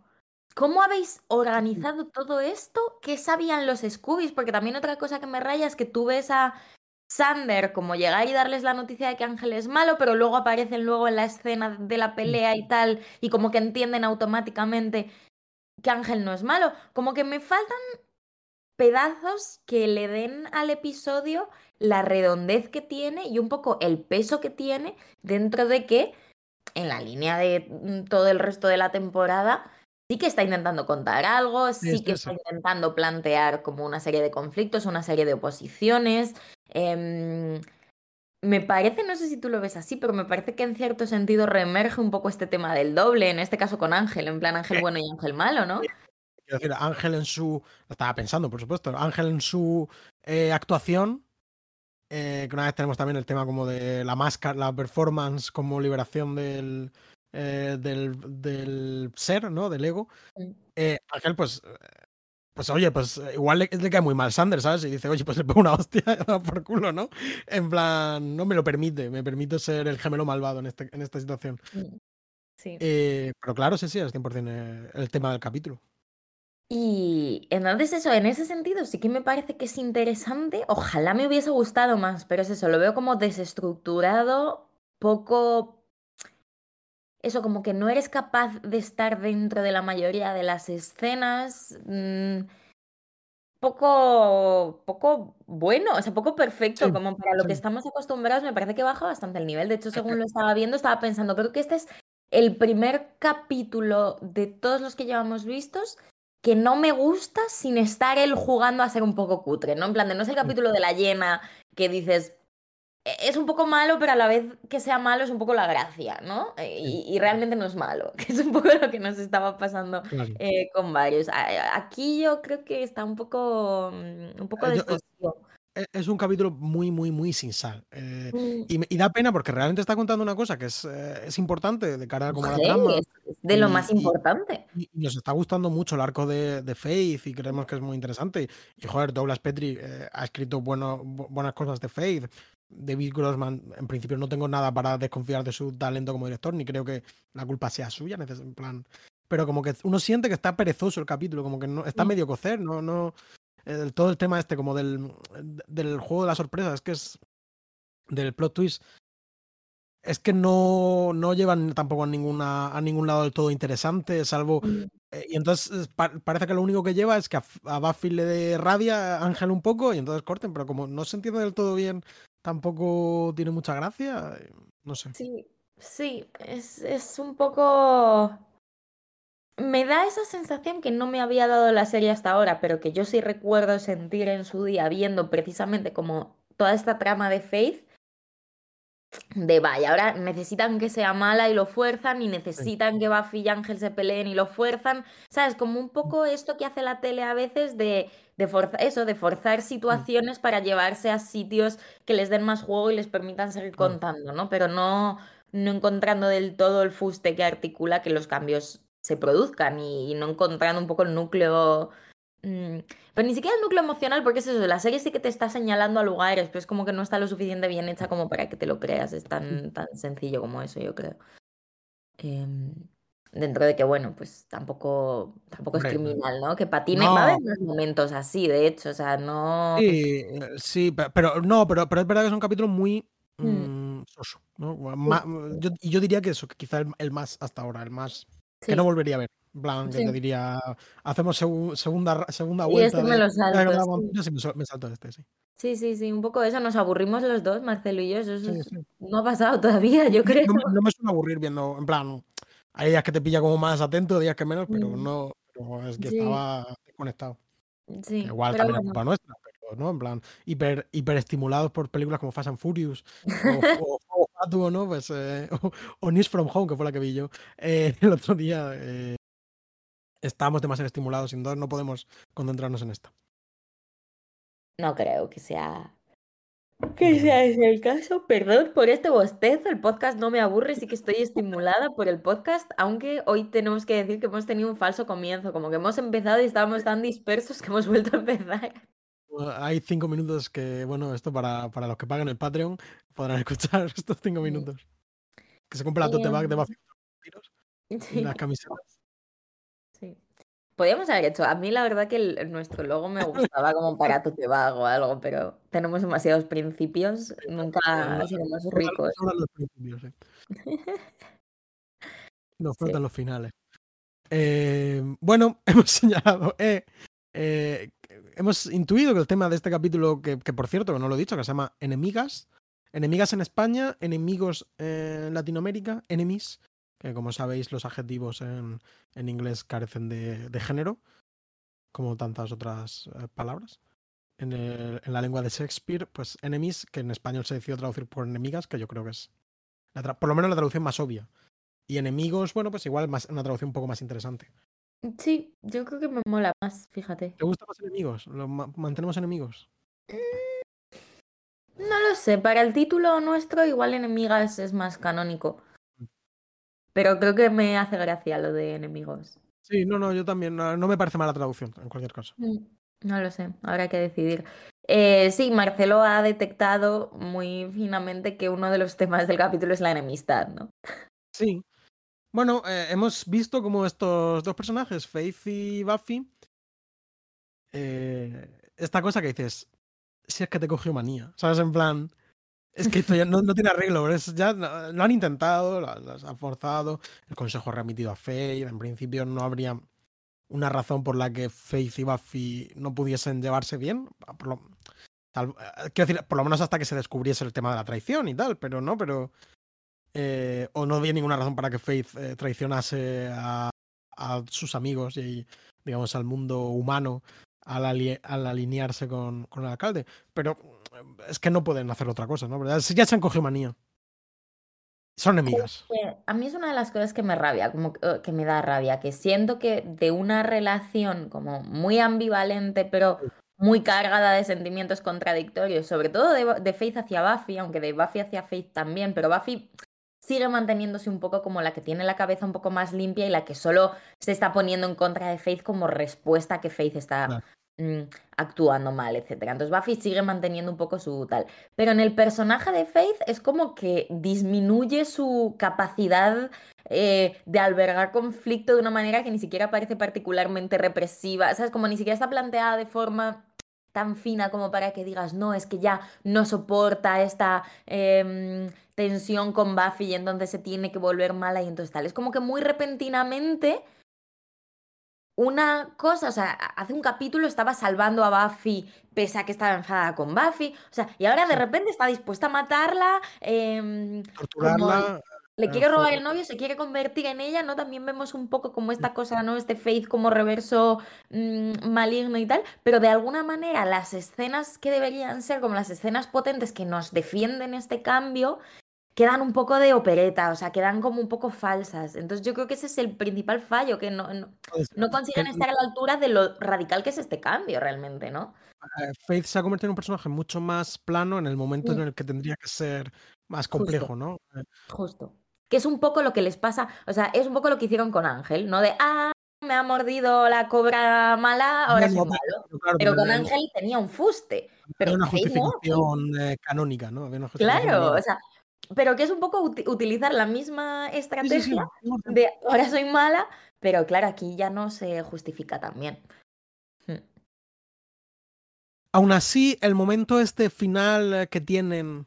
[SPEAKER 2] ¿Cómo habéis organizado todo esto? ¿Qué sabían los Scoobies? Porque también otra cosa que me raya es que tú ves a Sander como llegar y darles la noticia de que Ángel es malo, pero luego aparecen luego en la escena de la pelea y tal, y como que entienden automáticamente que Ángel no es malo. Como que me faltan pedazos que le den al episodio la redondez que tiene y un poco el peso que tiene dentro de que en la línea de mm, todo el resto de la temporada, sí que está intentando contar algo, sí,
[SPEAKER 1] Sí,
[SPEAKER 2] que
[SPEAKER 1] sí,
[SPEAKER 2] está intentando plantear como una serie de conflictos, una serie de oposiciones. Em, me parece, no sé si tú lo ves así, pero me parece que en cierto sentido reemerge un poco este tema del doble, en este caso con Ángel, en plan Ángel bueno y Ángel malo, ¿no?
[SPEAKER 1] Quiero decir, Ángel en su. Lo estaba pensando, por supuesto. Ángel en su eh, actuación. eh, que una vez tenemos también el tema como de la máscara, la performance como liberación del. Eh, del, del, ser, ¿no? Del ego. Eh, Ángel, pues, pues oye, pues igual le, le, cae muy mal Sanders, ¿sabes? Y dice, oye, pues le pongo una hostia por culo, ¿no? En plan, no me lo permite, me permite ser el gemelo malvado en, este, en esta situación.
[SPEAKER 2] Sí.
[SPEAKER 1] Eh, pero claro, sí, sí, es 100% el tema del capítulo.
[SPEAKER 2] Y entonces eso, en ese sentido sí que me parece que es interesante. Ojalá me hubiese gustado más, pero es eso, lo veo como desestructurado, poco... Eso, como que no eres capaz de estar dentro de la mayoría de las escenas. Mmm, poco, poco bueno, o sea, poco perfecto,
[SPEAKER 1] Sí,
[SPEAKER 2] como para lo que estamos acostumbrados, me parece que baja bastante el nivel. De hecho, según lo estaba viendo, estaba pensando, creo que este es el primer capítulo de todos los que llevamos vistos que no me gusta sin estar él jugando a ser un poco cutre, ¿no? En plan, de no es el capítulo de la llena que dices, "E-, es un poco malo, pero a la vez que sea malo es un poco la gracia, ¿no? Eh, Y, y realmente no es malo, que es un poco lo que nos estaba pasando
[SPEAKER 1] Claro.
[SPEAKER 2] eh, con varios. A- Aquí yo creo que está un poco, mm, un poco
[SPEAKER 1] Eh, eh,
[SPEAKER 2] descosido.
[SPEAKER 1] e- es un capítulo muy, muy, muy sin sal. Eh,
[SPEAKER 2] Mm,
[SPEAKER 1] y, y da pena porque realmente está contando una cosa que es, eh, es importante de cara como a la
[SPEAKER 2] mujer,
[SPEAKER 1] trama.
[SPEAKER 2] es, de lo
[SPEAKER 1] Y,
[SPEAKER 2] más importante.
[SPEAKER 1] y- nos está gustando mucho el arco de, de Faith y creemos que es muy interesante. Y joder, Douglas Petri eh, ha escrito bueno, bu- buenas cosas de Faith. David Grossman, en principio no tengo nada para desconfiar de su talento como director, ni creo que la culpa sea suya, en plan. Pero como que uno siente que está perezoso el capítulo, como que no está
[SPEAKER 2] Mm.
[SPEAKER 1] medio cocer, no, no. el- todo el tema este, como del, del juego de la sorpresa, es que es del plot twist. Es que no, no llevan tampoco a, ninguna, a ningún lado del todo interesante, salvo.
[SPEAKER 2] Mm,
[SPEAKER 1] eh, y entonces pa- parece que lo único que lleva es que a, a Buffy le dé rabia a Ángel un poco y entonces corten, pero como no se entiende del todo bien, tampoco tiene mucha gracia. No sé.
[SPEAKER 2] Sí, sí, es, es un poco... Me da esa sensación que no me había dado la serie hasta ahora, pero que yo sí recuerdo sentir en su día viendo precisamente como toda esta trama de Faith, de vaya, ahora necesitan que sea mala y lo fuerzan, y necesitan que Buffy y Ángel se peleen y lo fuerzan, ¿sabes? Como un poco esto que hace la tele a veces de, de forzar, eso, de forzar situaciones para llevarse a sitios que les den más juego y les permitan seguir contando, ¿no? Pero no, no encontrando del todo el fuste que articula que los cambios se produzcan y, y no encontrando un poco el núcleo. Mm, Pero ni siquiera el núcleo emocional, porque es eso, la serie sí que te está señalando a lugares, pero es como que no está lo suficiente bien hecha como para que te lo creas. Es tan, tan sencillo como eso, yo creo. Em, dentro de que, bueno, pues tampoco, tampoco es
[SPEAKER 1] Hombre,
[SPEAKER 2] criminal, ¿no? Que patine. Va a
[SPEAKER 1] no,
[SPEAKER 2] haber momentos así, de hecho, o sea, no.
[SPEAKER 1] sí, eh, sí, pe- pero no, pero, pero es verdad que es un capítulo muy
[SPEAKER 2] Mm,
[SPEAKER 1] mm, soso, ¿no?
[SPEAKER 2] sí,
[SPEAKER 1] yo, y yo diría que eso, que quizá el, el más hasta ahora, el más que no volvería a ver. Plan, que te diría, hacemos segu- segunda, segunda
[SPEAKER 2] Y este
[SPEAKER 1] vuelta
[SPEAKER 2] me
[SPEAKER 1] de
[SPEAKER 2] lo
[SPEAKER 1] de
[SPEAKER 2] salto,
[SPEAKER 1] de
[SPEAKER 2] sí.
[SPEAKER 1] Me, salto este, sí.
[SPEAKER 2] Sí, sí, sí, un poco eso. Nos aburrimos los dos, Marcelo y yo. Eso,
[SPEAKER 1] Sí,
[SPEAKER 2] es-
[SPEAKER 1] sí.
[SPEAKER 2] no ha pasado todavía, yo creo.
[SPEAKER 1] no me- no me suele aburrir viendo, en plan, hay días que te pilla como más atento, días que menos, pero
[SPEAKER 2] Mm,
[SPEAKER 1] no, pero es que
[SPEAKER 2] Sí,
[SPEAKER 1] estaba desconectado. Que
[SPEAKER 2] sí,
[SPEAKER 1] igual también es
[SPEAKER 2] bueno.
[SPEAKER 1] culpa nuestra, pero no, en plan, hiper, hiperestimulados por películas como Fast and Furious o, o, ¿no? Pues, eh, o, o News from Home, que fue la que vi yo eh, el otro día. eh, estamos demasiado estimulados, sin duda no podemos concentrarnos en esto.
[SPEAKER 2] No creo que sea que sea ese el caso. Perdón por este bostezo. El podcast no me aburre, sí que estoy estimulada por el podcast, aunque hoy tenemos que decir que hemos tenido un falso comienzo, como que hemos empezado y estábamos tan dispersos que hemos vuelto a empezar.
[SPEAKER 1] Hay cinco minutos que, bueno, esto para, para los que pagan el Patreon podrán escuchar estos cinco minutos. Que se compra la tote bag de
[SPEAKER 2] em,
[SPEAKER 1] Buffy y
[SPEAKER 2] sí,
[SPEAKER 1] las camisetas.
[SPEAKER 2] Podríamos haber hecho. A mí la verdad que el- nuestro logo me gustaba como para tote bag o algo, pero tenemos demasiados principios, nunca
[SPEAKER 1] Eh, no-
[SPEAKER 2] seremos
[SPEAKER 1] sobran-
[SPEAKER 2] ricos.
[SPEAKER 1] sobran los principios, sí. Nos
[SPEAKER 2] Sí.
[SPEAKER 1] faltan los finales. Eh, bueno, hemos señalado, eh, eh, hemos intuido que el tema de este capítulo, que, que por cierto, que no lo he dicho, que se llama Enemigas. Enemigas en España, enemigos en Latinoamérica, enemies, que como sabéis los adjetivos en, en inglés carecen de, de género, como tantas otras eh, palabras. En, el- en la lengua de Shakespeare, pues enemies, que en español se decidió traducir por enemigas, que yo creo que es la por lo menos la traducción más obvia. Y enemigos, bueno, pues igual más, una traducción un poco más interesante.
[SPEAKER 2] Sí, yo creo que me mola más, fíjate.
[SPEAKER 1] ¿Te gustan los enemigos? ¿Lo ma- mantenemos enemigos?
[SPEAKER 2] No lo sé, para el título nuestro igual Enemigas es más canónico. Pero creo que me hace gracia lo de enemigos.
[SPEAKER 1] Sí, no, no, yo también. No, no me parece mala traducción, en cualquier caso.
[SPEAKER 2] Mm, No lo sé, habrá que decidir. Eh, sí, Marcelo ha detectado muy finamente que uno de los temas del capítulo es la enemistad, ¿no?
[SPEAKER 1] Sí. Bueno, eh, hemos visto como estos dos personajes, Faith y Buffy, eh, esta cosa que dices, si es que te cogió manía, ¿sabes? En plan, es que esto ya no, no tiene arreglo, es, ya lo han intentado, los han forzado, el consejo ha remitido a Faith, en principio no habría una razón por la que Faith y Buffy no pudiesen llevarse bien, por lo, tal- eh, quiero decir, por lo menos hasta que se descubriese el tema de la traición y tal, pero no, pero... eh, o no había ninguna razón para que Faith eh, traicionase a, sus amigos y, digamos, al mundo humano al, al alinearse con, con el alcalde. Pero es que no pueden hacer otra cosa, ¿no? ¿Verdad? Ya se han cogido manía. Son enemigas.
[SPEAKER 2] A mí es una de las cosas que me rabia, como que, eh, que me da rabia, que siento que de una relación como muy ambivalente, pero muy cargada de sentimientos contradictorios, sobre todo de, de Faith hacia Buffy, aunque de Buffy hacia Faith también, pero Buffy sigue manteniéndose un poco como la que tiene la cabeza un poco más limpia y la que solo se está poniendo en contra de Faith como respuesta a que Faith está
[SPEAKER 1] Claro.
[SPEAKER 2] Mm, actuando mal, etcétera. Entonces Buffy sigue manteniendo un poco su tal. Pero en el personaje de Faith es como que disminuye su capacidad eh, de albergar conflicto de una manera que ni siquiera parece particularmente represiva. ¿Sabes? Como ni siquiera está planteada de forma tan fina como para que digas, no, es que ya no soporta esta em, tensión con Buffy y entonces se tiene que volver mala y entonces tal. Es como que muy repentinamente una cosa, o sea, hace un capítulo estaba salvando a Buffy pese a que estaba enfadada con Buffy, o sea, y ahora de
[SPEAKER 1] Sí.
[SPEAKER 2] repente está dispuesta a matarla, em,
[SPEAKER 1] Torturarla.
[SPEAKER 2] le
[SPEAKER 1] eh,
[SPEAKER 2] quiere robar el novio, se quiere convertir en ella, ¿no? También vemos un poco como esta cosa, ¿no? Este Faith como reverso mm, maligno y tal, pero de alguna manera las escenas que deberían ser como las escenas potentes que nos defienden este cambio quedan un poco de opereta, o sea, quedan como un poco falsas. Entonces yo creo que ese es el principal fallo, que no, no, no consiguen estar a la altura de lo radical que es este cambio realmente, ¿no?
[SPEAKER 1] eh, Faith se ha convertido en un personaje mucho más plano en el momento en
[SPEAKER 2] Mm,
[SPEAKER 1] el que tendría que ser más
[SPEAKER 2] Justo.
[SPEAKER 1] complejo, ¿no? Eh,
[SPEAKER 2] Justo. Que es un poco lo que les pasa, o sea, es un poco lo que hicieron con Ángel, ¿no? De, ah, me ha mordido la cobra mala, ahora
[SPEAKER 1] No,
[SPEAKER 2] soy
[SPEAKER 1] no,
[SPEAKER 2] malo.
[SPEAKER 1] pero claro,
[SPEAKER 2] Pero con
[SPEAKER 1] el-
[SPEAKER 2] Ángel tenía un fuste, pero
[SPEAKER 1] una
[SPEAKER 2] Faith no.
[SPEAKER 1] justificación eh, canónica, ¿no? Había una justificación
[SPEAKER 2] Claro,
[SPEAKER 1] canónica.
[SPEAKER 2] o sea, pero que es un poco uti- utilizar la misma
[SPEAKER 1] Sí, sí, sí.
[SPEAKER 2] estrategia
[SPEAKER 1] 100%.
[SPEAKER 2] de ahora soy mala, pero claro, aquí ya no se justifica también. Mm.
[SPEAKER 1] Aún así, el momento este final eh, que tienen.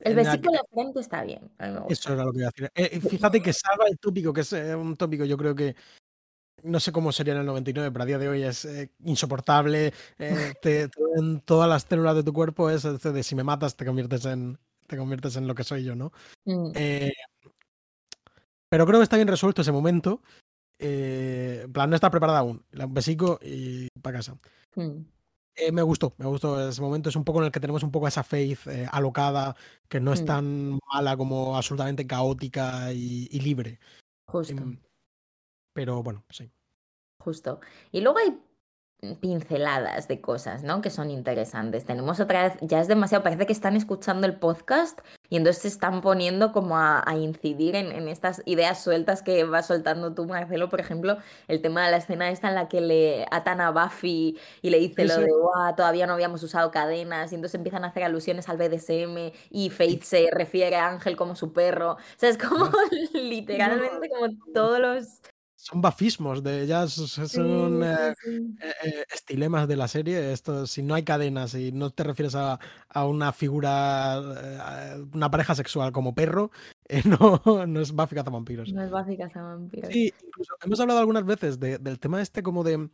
[SPEAKER 2] El
[SPEAKER 1] en la
[SPEAKER 2] besito frente está bien, a mí me gusta.
[SPEAKER 1] Eso era lo que iba a decir. Eh, eh, fíjate que salva el tópico, que es eh, un tópico, yo creo que. No sé cómo sería en el 99, pero a día de hoy es eh, insoportable. eh, te, te en todas las células de tu cuerpo es este de si me matas, te conviertes en, te conviertes en lo que soy yo, ¿no?
[SPEAKER 2] Mm,
[SPEAKER 1] Eh, pero creo que está bien resuelto ese momento. Eh, en plan, no está preparada aún. La- Un besico y para casa.
[SPEAKER 2] mm,
[SPEAKER 1] Eh, me gustó, me gustó ese momento. Es un poco en el que tenemos un poco esa Faith eh, alocada, que no es
[SPEAKER 2] Mm.
[SPEAKER 1] tan mala como absolutamente caótica y, y libre.
[SPEAKER 2] Justo.
[SPEAKER 1] Em, pero bueno, sí.
[SPEAKER 2] Justo. Y luego hay pinceladas de cosas, ¿no? Que son interesantes. Tenemos otra vez, ya es demasiado, parece que están escuchando el podcast y entonces se están poniendo como a, a incidir en, en estas ideas sueltas que vas soltando tú, Marcelo, por ejemplo, el tema de la escena esta en la que le atan a Buffy y le dice
[SPEAKER 1] Sí,
[SPEAKER 2] lo
[SPEAKER 1] sí.
[SPEAKER 2] de, "Guau, todavía no habíamos usado cadenas y entonces empiezan a hacer alusiones al BDSM y Faith se refiere a Ángel como su perro. O sea, es como literalmente como todos los...
[SPEAKER 1] Son bafismos, de, ya son
[SPEAKER 2] sí,
[SPEAKER 1] eh,
[SPEAKER 2] sí.
[SPEAKER 1] eh, eh, estilemas de la serie. Esto, si no hay cadenas y no te refieres a, a una figura, a una pareja sexual como perro, eh, no, no es Buffy cazavampiros.
[SPEAKER 2] No es básicas a vampiros.
[SPEAKER 1] Sí, incluso hemos hablado algunas veces de- del tema este como de,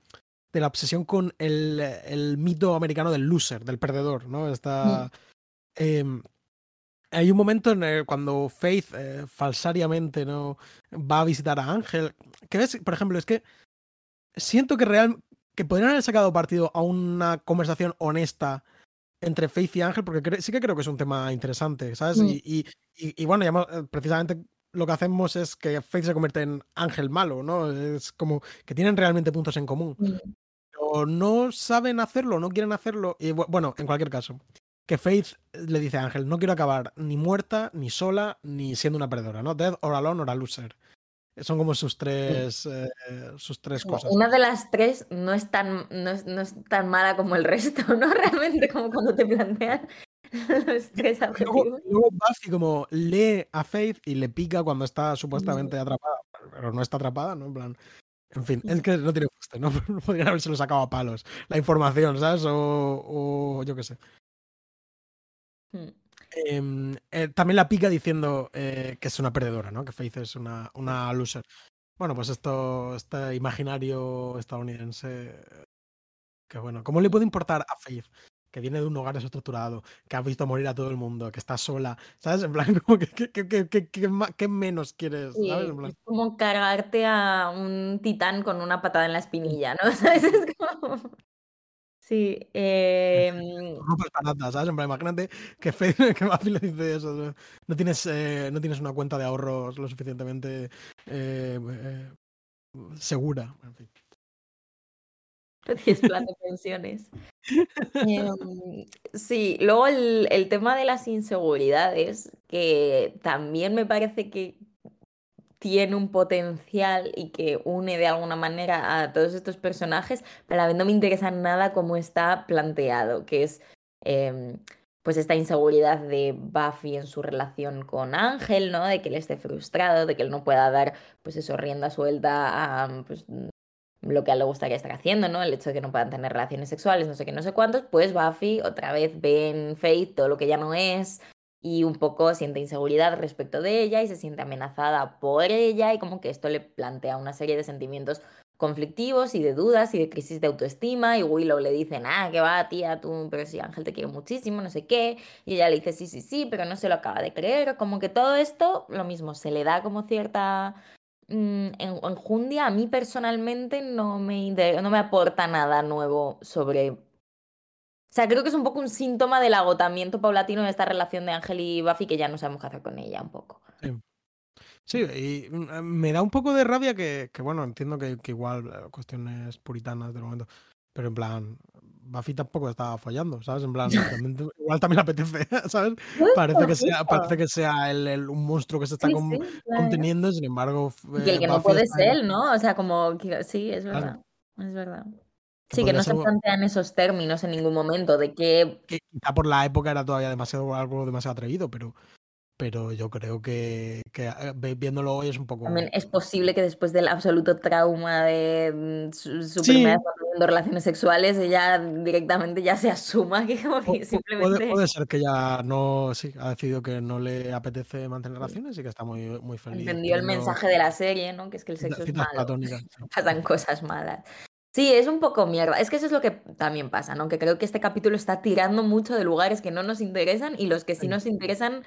[SPEAKER 1] de la obsesión con el, el mito americano del loser, del perdedor, ¿no? Está, em, hay un momento en el cuando Faith eh, falsariamente no va a visitar a Ángel, que ves, por ejemplo, es que siento que real que podrían haber sacado partido a una conversación honesta entre Faith y Ángel, porque sí que creo que es un tema interesante, ¿sabes?
[SPEAKER 2] Mm.
[SPEAKER 1] Y, y, y- y bueno, ya eh, precisamente lo que hacemos es que Faith se convierte en Ángel malo, ¿no? Es como que tienen realmente puntos en común.
[SPEAKER 2] Mm.
[SPEAKER 1] Pero no saben hacerlo, no quieren hacerlo. Y bu- bueno, en cualquier caso, que Faith le dice a Ángel, no quiero acabar ni muerta, ni sola, ni siendo una perdedora, ¿no? Dead or alone or a loser. Son como sus tres, eh, sus tres cosas.
[SPEAKER 2] Una de las tres no es, tan, no, es, no es tan mala como el resto, ¿no? Realmente, como cuando te plantean los tres
[SPEAKER 1] luego, luego Buffy como lee a Faith y le pica cuando está supuestamente atrapada, pero no está atrapada, ¿no? En plan, en fin, es que no tiene fuste, ¿no? Podrían haberse lo sacado a palos. La información, ¿sabes? O, o yo qué sé. Hmm. Em, eh, también la pica diciendo eh, que es una perdedora, ¿no? Que Faith es una, una loser. Bueno, pues esto, este imaginario estadounidense. Que bueno, ¿cómo le puede importar a Faith? Que viene de un hogar desestructurado, que ha visto morir a todo el mundo, que está sola, ¿sabes? En plan, como que, ¿qué menos quieres? ¿sabes?
[SPEAKER 2] Es como cargarte a un titán con una patada en la espinilla, ¿no? ¿Sabes? Es como... Sí, eh...
[SPEAKER 1] No pasa nada, ¿sabes? imagínate que, Fe, que le dice eso. No tienes, eh, no tienes una cuenta de ahorros lo suficientemente eh, eh, segura. En fin.
[SPEAKER 2] No tienes plan de pensiones. Em, sí, luego el, el tema de las inseguridades, que también me parece que tiene un potencial y que une de alguna manera a todos estos personajes, pero a la vez no me interesa nada cómo está planteado, que es em, pues esta inseguridad de Buffy en su relación con Ángel, ¿no? De que él esté frustrado, de que él no pueda dar pues eso, rienda suelta a pues, lo que a él le gustaría estar haciendo, ¿no? El hecho de que no puedan tener relaciones sexuales, no sé qué, no sé cuántos, pues Buffy otra vez ve en Faith todo lo que ya no es, y un poco siente inseguridad respecto de ella y se siente amenazada por ella y como que esto le plantea una serie de sentimientos conflictivos y de dudas y de crisis de autoestima y Willow le dice, ah, que va tía, tú, pero si Ángel te quiere muchísimo, no sé qué, y ella le dice, sí, sí, sí, pero no se lo acaba de creer, como que todo esto, lo mismo, se le da como cierta mm, enjundia, a mí personalmente no me, no me aporta nada nuevo sobre o sea, creo que es un poco un síntoma del agotamiento paulatino de esta relación de Ángel y Buffy que ya no sabemos qué hacer con ella un poco.
[SPEAKER 1] Sí. y mm, eh, me da un poco de rabia que, que bueno, entiendo que, que, igual eh, cuestiones puritanas del momento, pero en plan, Buffy tampoco estaba fallando, ¿sabes? En plan, igual también le apetece, ¿sabes? Parece que sea, parece que sea el, un monstruo que se está conteniendo, sin embargo.
[SPEAKER 2] y el que no puede ser, ¿no? O sea, como, sí, es verdad. Es verdad. Sí, que no se plantean esos términos en ningún momento, de que...
[SPEAKER 1] quizá por la época era todavía demasiado algo demasiado atrevido, pero, pero yo creo que, que, eh, viéndolo hoy es un poco...
[SPEAKER 2] También es posible que después del absoluto trauma de mm, su, primera vez teniendo relaciones sexuales, ella directamente ya se asuma que como que simplemente...
[SPEAKER 1] Puede, ser que ya no, sí, ha decidido que no le apetece mantener relaciones y que está muy, muy feliz.
[SPEAKER 2] Entendió el mensaje de la serie, ¿no? Que es que el sexo es malo. Pasan cosas malas. Sí, es un poco mierda. Es que eso es lo que también pasa, ¿no? Que creo que este capítulo está tirando mucho de lugares que no nos interesan y los que sí nos interesan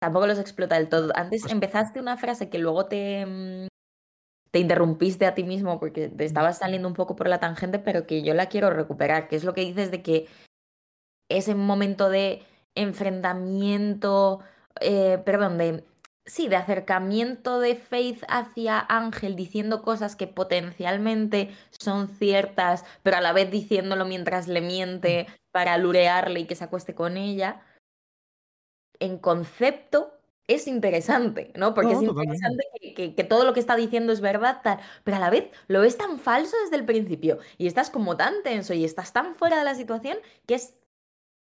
[SPEAKER 2] tampoco los explota del todo. Antes pues empezaste una frase que luego te, mm, te interrumpiste a ti mismo porque te estabas saliendo un poco por la tangente, pero que yo la quiero recuperar, que es lo que dices de que ese momento de enfrentamiento, eh, perdón, de sí, de acercamiento de Faith hacia Ángel diciendo cosas que potencialmente son ciertas, pero a la vez diciéndolo mientras le miente para lurearle y que se acueste con ella, en concepto es interesante, ¿no? Porque es interesante que, que, todo lo que está diciendo es verdad, tal, pero a la vez lo es tan falso desde el principio y estás como tan tenso y estás tan fuera de la situación que es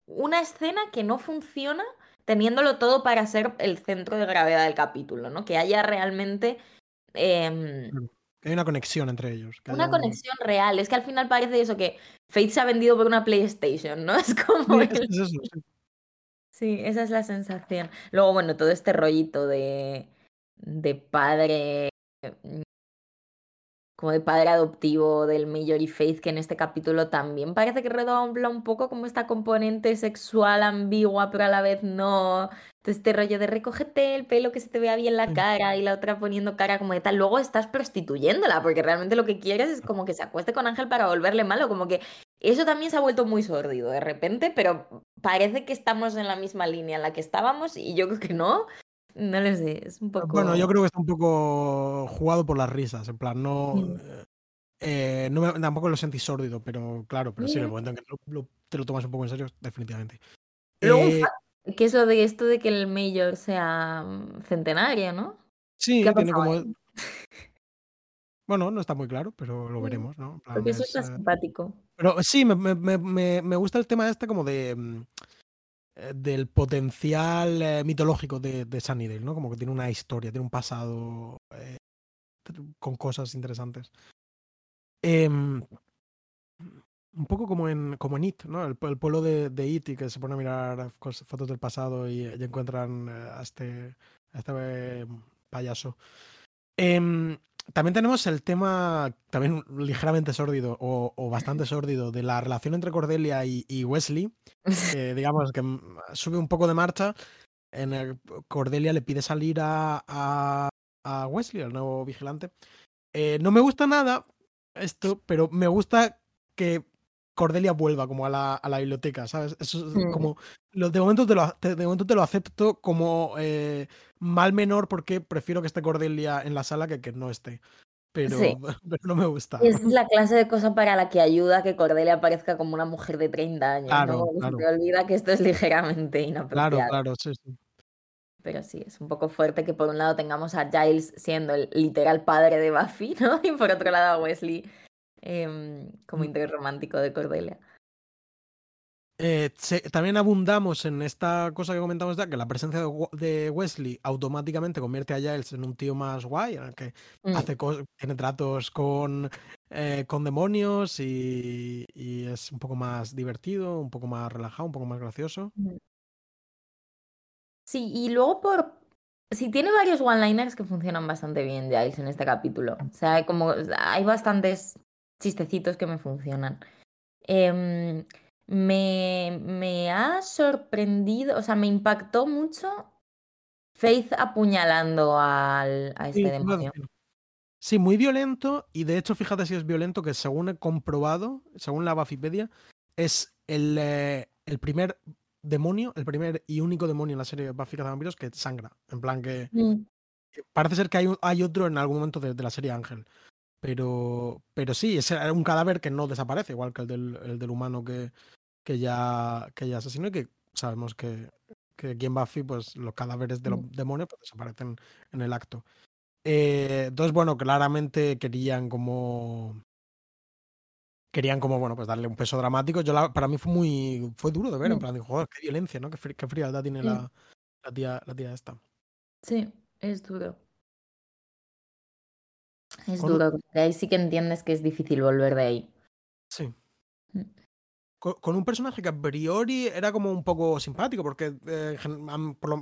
[SPEAKER 2] una escena que no funciona teniéndolo todo para ser el centro de gravedad del capítulo, ¿no? Que haya realmente... Eh,
[SPEAKER 1] que hay una conexión entre ellos.
[SPEAKER 2] una conexión real. Es que al final parece eso, que Fate se ha vendido por una PlayStation, ¿no? Es como... sí, esa es la sensación. Luego, bueno, todo este rollito de, de padre como de padre adoptivo del Major y Faith, que en este capítulo también parece que redobla un poco como esta componente sexual ambigua, pero a la vez no. Entonces, este rollo de recógete el pelo que se te vea bien la cara y la otra poniendo cara como de tal. Luego estás prostituyéndola, porque realmente lo que quieres es como que se acueste con Ángel para volverle malo, como que eso también se ha vuelto muy sórdido de repente, pero parece que estamos en la misma línea en la que estábamos y yo creo que no. No lo sé, es un poco.
[SPEAKER 1] Bueno, yo creo que está un poco jugado por las risas, en plan, no. Eh, no tampoco lo sentí sórdido, pero claro, pero sí, en el momento en que te lo tomas un poco en serio, definitivamente.
[SPEAKER 2] Eh, ¿qué es lo de esto de que el Mayor sea mm, centenario, no?
[SPEAKER 1] Sí, tiene como. Bueno, no está muy claro, pero lo veremos, ¿no? Plan,
[SPEAKER 2] Porque eso
[SPEAKER 1] es,
[SPEAKER 2] está
[SPEAKER 1] eh,
[SPEAKER 2] simpático.
[SPEAKER 1] Pero sí, me, me- me- me- me gusta el tema este como de mm, eh, del potencial eh, mitológico de, de Sunnydale, ¿no? Como que tiene una historia, tiene un pasado eh, con cosas interesantes. Em, un poco como en, como en It, ¿no? El, pue- el pueblo de, de It y que se pone a mirar fotos del pasado y, encuentran eh, a este, a este eh, payaso. Em, también tenemos el tema, también ligeramente sórdido o, o bastante sórdido, de la relación entre Cordelia y, y Wesley, que digamos que mm, sube un poco de marcha. En el, Cordelia le pide salir a, a, a Wesley, al nuevo vigilante. Eh, no me gusta nada esto, pero me gusta que Cordelia vuelva como a la, a la biblioteca, ¿sabes? Eso es
[SPEAKER 2] Mm.
[SPEAKER 1] como. de, momento te lo, de momento te lo acepto como eh, mal menor porque prefiero que esté Cordelia en la sala que que no esté. Pero,
[SPEAKER 2] Sí.
[SPEAKER 1] pero no me gusta.
[SPEAKER 2] Es la clase de cosa para la que ayuda a que Cordelia parezca como una mujer de 30 años,
[SPEAKER 1] Claro, claro.
[SPEAKER 2] se te olvida que esto es ligeramente
[SPEAKER 1] Claro,
[SPEAKER 2] inapropiado.
[SPEAKER 1] claro, sí, sí.
[SPEAKER 2] Pero sí, es un poco fuerte que por un lado tengamos a Giles siendo el literal padre de Buffy, ¿no? Y por otro lado a Wesley em, como
[SPEAKER 1] Mm.
[SPEAKER 2] interés romántico de Cordelia.
[SPEAKER 1] Eh, se- también abundamos en esta cosa que comentamos ya, que la presencia de, Wesley automáticamente convierte a Giles en un tío más guay, en el que
[SPEAKER 2] Mm,
[SPEAKER 1] hace tiene tratos con, eh, con demonios y, y es un poco más divertido, un poco más relajado, un poco más gracioso.
[SPEAKER 2] Sí, y luego por... Sí, tiene varios one-liners que funcionan bastante bien, Giles, en este capítulo. O sea, como... hay bastantes chistecitos que me funcionan. Em, me, me ha sorprendido, o sea, me impactó mucho Faith apuñalando al, a este demonio.
[SPEAKER 1] Sí, muy violento y de hecho fíjate si es violento que según he comprobado, según la Bafipedia, es el, eh, el primer demonio, el primer y único demonio en la serie Buffy Vampiros que sangra. En plan que
[SPEAKER 2] Mm,
[SPEAKER 1] parece ser que hay, hay otro en algún momento de, de la serie Ángel. Pero, pero sí, es un cadáver que no desaparece, igual que el del, el del humano que, que, ya, que ya asesinó y que sabemos que, que aquí en Buffy pues, los cadáveres de los
[SPEAKER 2] Mm.
[SPEAKER 1] demonios pues, desaparecen en el acto. Eh, entonces, bueno, claramente querían como. Querían como, bueno, pues darle un peso dramático. Yo la- para mí fue muy. fue duro de ver, en
[SPEAKER 2] Mm.
[SPEAKER 1] plan, digo, joder, qué violencia, ¿no? Qué, fri- qué frialdad tiene
[SPEAKER 2] Sí.
[SPEAKER 1] la, la tía, la tía esta.
[SPEAKER 2] sí, es duro. Es
[SPEAKER 1] Con
[SPEAKER 2] duro, porque ahí sí que entiendes que es difícil volver de ahí.
[SPEAKER 1] Sí.
[SPEAKER 2] Mm.
[SPEAKER 1] Con, con un personaje que a priori era como un poco simpático, porque eh,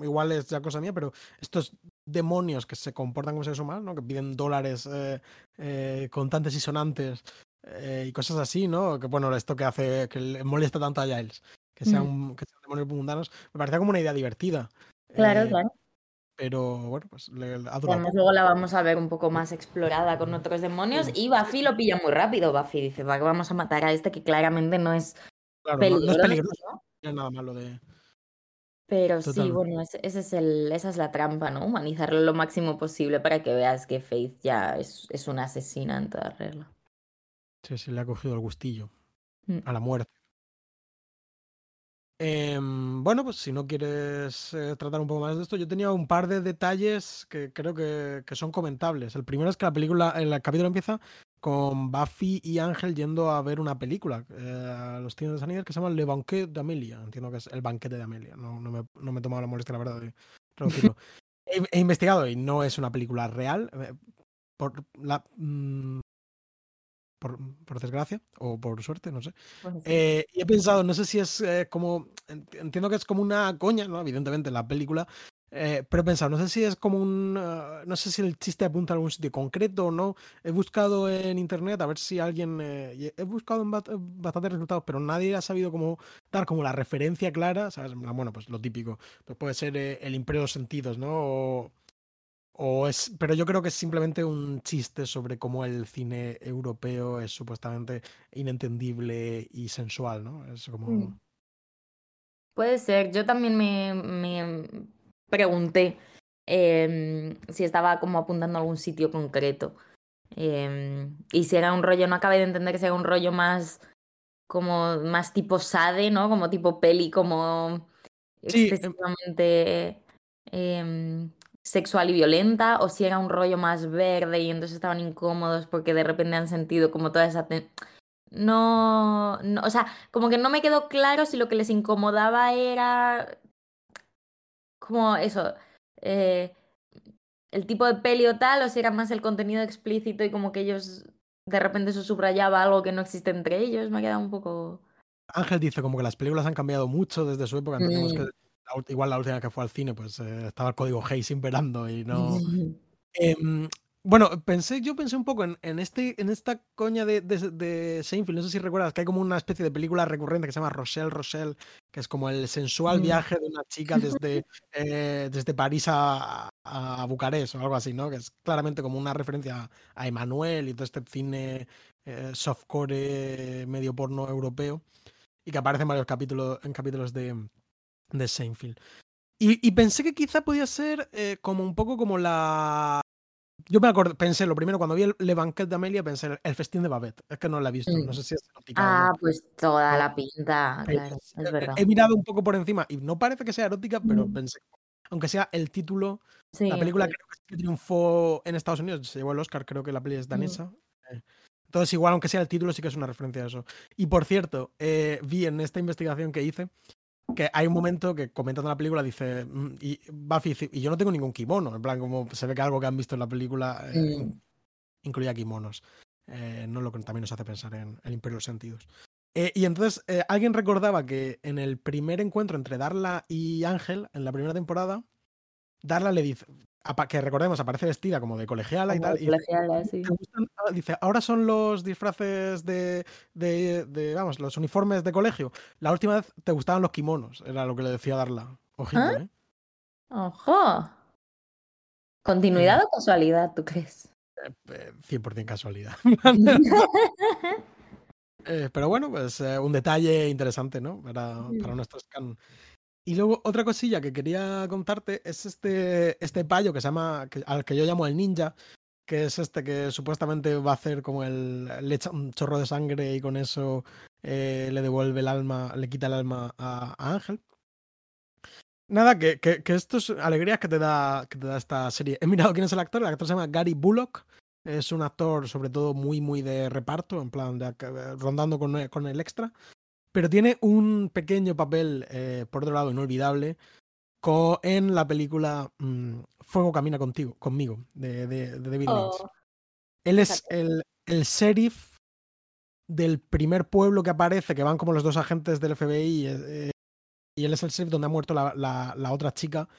[SPEAKER 1] igual es ya cosa mía, pero estos demonios que se comportan como seres humanos, ¿no? Que piden dólares eh, eh, contantes y sonantes eh, y cosas así, ¿no? Que bueno, esto que hace, que le molesta tanto a Giles, que sean,
[SPEAKER 2] Mm.
[SPEAKER 1] que sean demonios mundanos, me parecía como una idea divertida.
[SPEAKER 2] Claro,
[SPEAKER 1] Eh,
[SPEAKER 2] claro.
[SPEAKER 1] Pero bueno, pues le,
[SPEAKER 2] Además,
[SPEAKER 1] poco.
[SPEAKER 2] luego la vamos a ver un poco más explorada con otros demonios.
[SPEAKER 1] Sí,
[SPEAKER 2] Y Buffy lo pilla muy rápido. Buffy dice, va, vamos a matar a este que claramente no es
[SPEAKER 1] Claro, no, no es
[SPEAKER 2] peligroso,
[SPEAKER 1] peligroso,
[SPEAKER 2] ¿no?
[SPEAKER 1] no tiene nada malo de.
[SPEAKER 2] Pero sí, bueno, ese, ese es el, esa es la trampa, ¿no? Humanizarlo lo máximo posible para que veas que Faith ya es, es una asesina en toda regla.
[SPEAKER 1] Sí, sí, le ha cogido el gustillo
[SPEAKER 2] Mm.
[SPEAKER 1] a la muerte. Em, bueno, pues si no quieres eh, tratar un poco más de esto, yo tenía un par de detalles que creo que, que son comentables. El primero es que la película, el capítulo empieza con Buffy y Ángel yendo a ver una película eh, a los tíos de Sunnydale que se llama Le Banquet de Amelia. Entiendo que es el banquete de Amelia. No, no, me, no me he tomado la molestia, la verdad, de traducirlo. he, he investigado y no es una película real. eh, Por la. mm, por, por desgracia o por suerte, no sé.
[SPEAKER 2] Pues sí.
[SPEAKER 1] Eh, y he pensado, no sé si es eh, como. ent- Entiendo que es como una coña, ¿no? Evidentemente, la película. eh, pero he pensado, no sé si es como un. eh, no sé si el chiste apunta a algún sitio concreto o no. He buscado en internet a ver si alguien. eh, he buscado en bastantes resultados, pero nadie ha sabido cómo dar como la referencia clara. ¿sabes? Bueno, pues lo típico. Pues puede ser eh, el imperio de los sentidos, ¿no? O, o es, pero yo creo que es simplemente un chiste sobre cómo el cine europeo es supuestamente inentendible y sensual, ¿no? Es como...
[SPEAKER 2] Mm. Puede ser. Yo también me, me pregunté em, si estaba como apuntando a algún sitio concreto. Em, y si era un rollo, no acabé de entender que era un rollo más como más tipo Sade, ¿no? Como tipo peli, como
[SPEAKER 1] Sí,
[SPEAKER 2] excesivamente em, sexual y violenta o si era un rollo más verde y entonces estaban incómodos porque de repente han sentido como toda esa... No, no, o sea, como que no me quedó claro si lo que les incomodaba era como eso, eh, el tipo de peli o tal, o si era más el contenido explícito y como que ellos de repente eso subrayaba algo que no existe entre ellos, me ha quedado un poco...
[SPEAKER 1] Ángel dice como que las películas han cambiado mucho desde su época, que igual la última que fue al cine, pues eh, estaba el código Hayes imperando y no. Em, bueno, pensé, yo pensé un poco en, en, este, en esta coña de, de, Seinfeld, no sé si recuerdas que hay como una especie de película recurrente que se llama Rochelle, Rochelle, que es como el sensual viaje de una chica desde, eh, desde París a, a, Bucarest o algo así, ¿no? Que es claramente como una referencia a Emanuel y todo este cine eh, softcore medio porno europeo y que aparece en varios capítulos, en capítulos de, de Seinfeld. Y, pensé que quizá podía ser eh, como un poco como la. Yo me acordé, pensé, lo primero, cuando vi el Le Banquet de Amelia, pensé el festín de Babette. Es que no la he visto, no mm. sé si es
[SPEAKER 2] erótica. Ah, pues toda la pinta, claro, es verdad.
[SPEAKER 1] He mirado un poco por encima y no parece que sea erótica, pero mm. pensé, aunque sea el título, la película creo que triunfó en Estados Unidos, se llevó el Oscar, creo que la peli es mm. danesa. Eh, entonces, igual, aunque sea el título, sí que es una referencia a eso. Y por cierto, eh, vi en esta investigación que hice que hay un momento que comentando la película dice, mm", y Buffy dice, y yo no tengo ningún kimono, en plan, como se ve que algo que han visto en la película eh, incluía kimonos. Eh, no lo que también nos hace pensar en el Imperio de los Sentidos. Eh, y entonces alguien recordaba que en el primer encuentro entre Darla y Ángel, en la primera temporada, Darla le dice, que recordemos, aparece vestida como de colegiala y tal. Ah, dice, ahora son los disfraces de, de, vamos, los uniformes de colegio. La última vez te gustaban los kimonos, era lo que le decía Darla. Ojito, ¿Ah? ¿eh?
[SPEAKER 2] Ojo. ¿Continuidad o casualidad, tú crees?
[SPEAKER 1] 100% eh, casualidad. Eh, pero bueno, pues un detalle interesante, ¿no? Para, para nuestro scan. Y luego otra cosilla que quería contarte es este, este payo que se llama, al que yo llamo el ninja, que es este que supuestamente va a hacer como el, le echa un chorro de sangre y con eso eh, le devuelve el alma, le quita el alma a, Ángel. Nada, que, que, que esto es alegrías que te, da, que te da esta serie. He mirado quién es el actor, el actor se llama Gary Bullock, es un actor sobre todo muy, muy de reparto, en plan de, rondando con, con el extra. Pero tiene un pequeño papel, eh, por otro lado, inolvidable, en la película mm, Fuego Camina contigo, conmigo, de, de, David Lynch. Oh, él es el, el sheriff del primer pueblo que aparece, que van como los dos agentes del FBI, eh, y él es el sheriff donde ha muerto la, la, la otra chica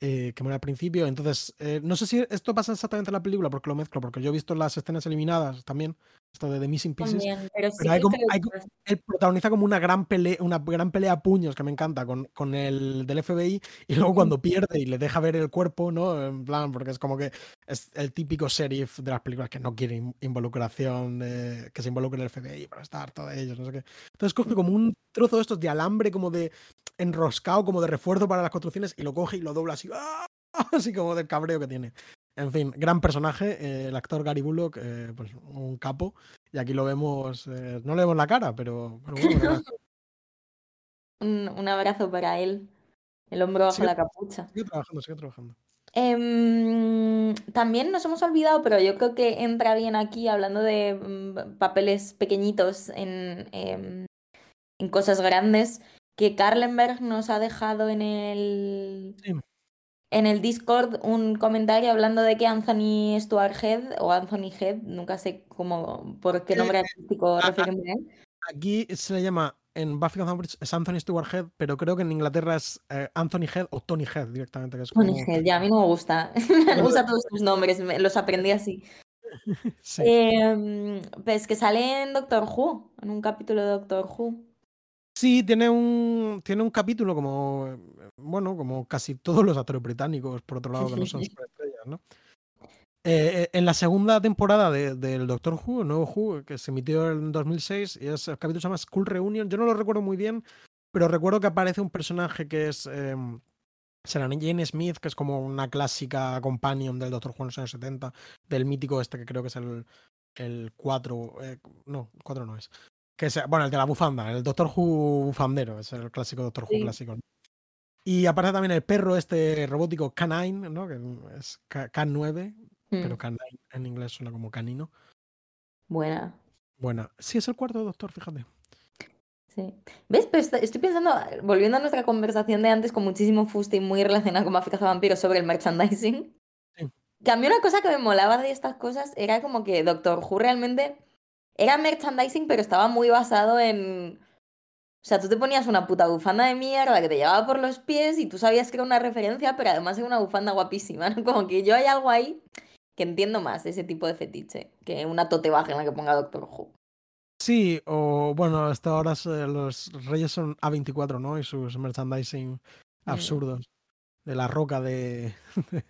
[SPEAKER 1] eh, que muere al principio. Entonces, no sé si esto pasa exactamente en la película, porque lo mezclo, porque yo he visto las escenas eliminadas también, esto de The Missing Pieces. pero, hay como, él protagoniza como una gran pelea, una gran pelea a puños que me encanta con, con el del FBI y luego cuando pierde y le deja ver el cuerpo, ¿no? En plan, porque es como que es el típico sheriff de las películas que no quiere involucración, que se involucre el FBI para estar todos ellos, no sé qué. Entonces coge como un trozo de estos de alambre como de enroscado, como de refuerzo para las construcciones y lo coge y lo dobla así, ¡ah! así como del cabreo que tiene. En fin, gran personaje, eh, el actor Gary Bullock, eh, pues un capo. Y aquí lo vemos, eh, no le vemos la cara, pero,
[SPEAKER 2] un, abrazo para él, el hombro bajo la capucha.
[SPEAKER 1] Sigue trabajando, sigue trabajando.
[SPEAKER 2] Em, también nos hemos olvidado, pero yo creo que entra bien aquí hablando de mm, papeles pequeñitos en, em, en cosas grandes, que Karlenberg nos ha dejado en el en el Discord un comentario hablando de que Anthony Stuart Head o Anthony Head, nunca sé cómo, por qué nombre artístico refieren a él.
[SPEAKER 1] Aquí se le llama, en Buffy Cambridge es Anthony Stuart Head, pero creo que en Inglaterra es eh, Anthony Head o Tony Head directamente. Que es
[SPEAKER 2] Tony Head, ya a mí no me gusta. me gusta todos sus nombres, los aprendí así. Em, pues que sale en Doctor Who, en un capítulo de Doctor Who.
[SPEAKER 1] Sí, tiene un, tiene un capítulo como, bueno, como casi todos los actores británicos, por otro lado, que no son superestrellas, ¿no? Eh, eh, en la segunda temporada del Doctor Who, el nuevo Who, que se emitió en 2006, y es, el capítulo se llama School Reunion, yo no lo recuerdo muy bien, pero recuerdo que aparece un personaje que es... Eh, será Jane Smith, que es como una clásica companion del Doctor Who en los años 70, del mítico este que creo que es el, el 4, eh, no, 4 no es, que bueno, el de la bufanda, el Doctor Who bufandero, es el clásico Doctor Who clásico. Y aparece también el perro este robótico Canine, ¿no? Que es K9, pero
[SPEAKER 2] Mm,
[SPEAKER 1] Canine en inglés suena como canino.
[SPEAKER 2] buena.
[SPEAKER 1] Buena. Sí, es el cuarto doctor, fíjate.
[SPEAKER 2] Sí. ¿Ves? Pero est- estoy pensando, volviendo a nuestra conversación de antes con muchísimo fuste y muy relacionada con Máfica Vampiros sobre el merchandising.
[SPEAKER 1] Sí.
[SPEAKER 2] Que a mí una cosa que me molaba de estas cosas era como que Doctor Who realmente era merchandising, pero estaba muy basado en... O sea, tú te ponías una puta bufanda de mierda que te llevaba por los pies y tú sabías que era una referencia, pero además era una bufanda guapísima, ¿no? Como que yo hay algo ahí que entiendo más ese tipo de fetiche que una tote bag en la que ponga Doctor Who.
[SPEAKER 1] Sí, o bueno, hasta ahora se- los reyes son A24, ¿no? Y sus merchandising
[SPEAKER 2] Mm.
[SPEAKER 1] absurdos. De la roca de,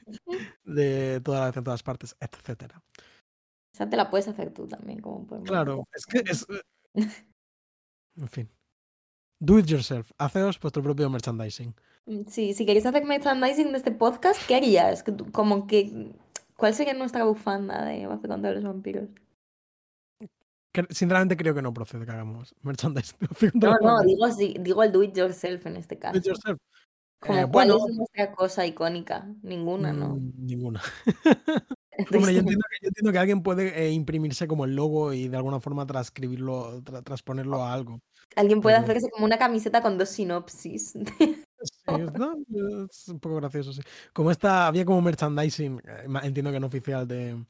[SPEAKER 1] de toda la, en todas partes, etcétera.
[SPEAKER 2] Esa te la puedes hacer tú también, como por
[SPEAKER 1] Claro, es que es. En fin. Do it yourself. Haceos vuestro propio merchandising.
[SPEAKER 2] Mm, Sí, si queréis hacer merchandising de este podcast, ¿qué harías? Como que, ¿cuál sería nuestra bufanda de Buffy contra los vampiros?
[SPEAKER 1] Que- sinceramente creo que no procede que hagamos merchandising.
[SPEAKER 2] No, no, digo digo el do it yourself en este
[SPEAKER 1] Do
[SPEAKER 2] caso.
[SPEAKER 1] it yourself.
[SPEAKER 2] Como
[SPEAKER 1] Eh,
[SPEAKER 2] cuál
[SPEAKER 1] bueno,
[SPEAKER 2] es nuestra cosa icónica, ninguna, ¿no?
[SPEAKER 1] mm, ninguna. Hombre, yo entiendo, que, yo entiendo que alguien puede eh, imprimirse como el logo y de alguna forma transcribirlo, tra- transponerlo a algo.
[SPEAKER 2] Alguien puede
[SPEAKER 1] Pero
[SPEAKER 2] hacerse como una camiseta con dos sinopsis.
[SPEAKER 1] sí, es, no, es un poco gracioso, sí. Como esta, había como merchandising, eh, entiendo que no oficial, de,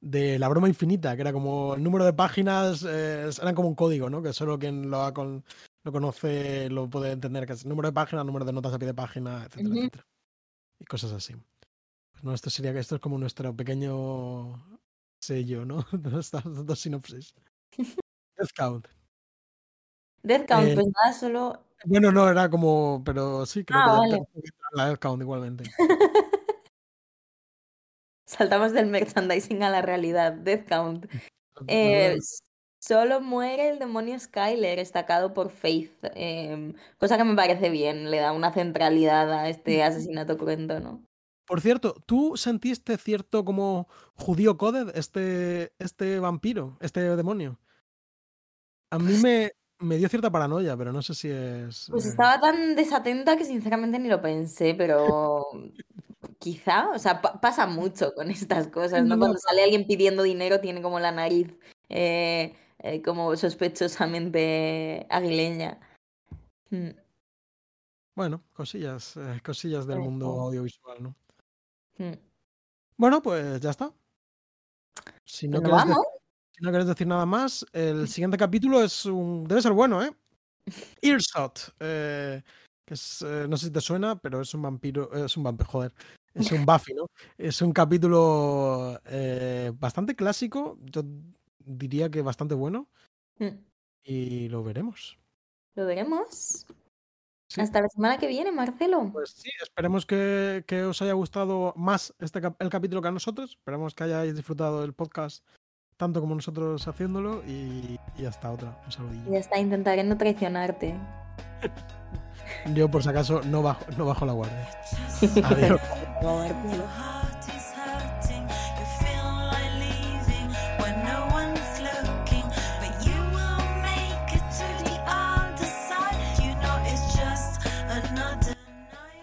[SPEAKER 1] de la broma infinita, que era como el número de páginas, eh, eran como un código, ¿no? Que solo quien lo, ha con- lo conoce lo puede entender, que es número de páginas, número de notas a pie de página, etcétera, etcétera. Y cosas así. No, esto sería que esto es como nuestro pequeño sello, ¿no? De estas dos sinopsis. Death Count.
[SPEAKER 2] Death Count,
[SPEAKER 1] Eh,
[SPEAKER 2] pues nada, solo...
[SPEAKER 1] bueno, no, era como, pero sí, creo
[SPEAKER 2] Ah,
[SPEAKER 1] que
[SPEAKER 2] vale.
[SPEAKER 1] la Death Count igualmente.
[SPEAKER 2] Saltamos del merchandising a la realidad. Death Count. Eh, solo muere el demonio Skyler, estacado por Faith. em, cosa que me parece bien, le da una centralidad a este asesinato cruento, ¿no?
[SPEAKER 1] Por cierto, ¿tú sentiste cierto como judío coded este, este vampiro, este demonio? A mí me, me dio cierta paranoia, pero no sé si es...
[SPEAKER 2] Pues
[SPEAKER 1] eh,
[SPEAKER 2] estaba tan desatenta que sinceramente ni lo pensé, pero quizá, o sea, pa- pasa mucho con estas cosas,
[SPEAKER 1] no,
[SPEAKER 2] Cuando sale alguien pidiendo dinero tiene como la nariz eh, eh, como sospechosamente aguileña. Mm,
[SPEAKER 1] Bueno, cosillas, eh, cosillas del
[SPEAKER 2] eh,
[SPEAKER 1] mundo audiovisual, ¿no?
[SPEAKER 2] Mm.
[SPEAKER 1] Bueno, pues ya está. Si no quieres,
[SPEAKER 2] vamos.
[SPEAKER 1] dec- si no quieres decir nada más, el siguiente capítulo es un... Debe ser bueno, ¿eh? Earshot. eh, que es, eh, no sé si te suena, pero es un vampiro, es un vampiro, joder, es un Buffy, ¿no? Es un capítulo eh, bastante clásico, yo diría que bastante bueno,
[SPEAKER 2] Mm,
[SPEAKER 1] y lo veremos.
[SPEAKER 2] Lo veremos.
[SPEAKER 1] Sí,
[SPEAKER 2] Hasta la semana que viene, Marcelo.
[SPEAKER 1] pues sí, esperemos que, que os haya gustado más este el capítulo que a nosotros, esperemos que hayáis disfrutado del podcast tanto como nosotros haciéndolo, y, y hasta otra, un saludillo.
[SPEAKER 2] Ya está, intentaré no traicionarte.
[SPEAKER 1] Yo por si acaso no bajo, no bajo la guardia. Adiós.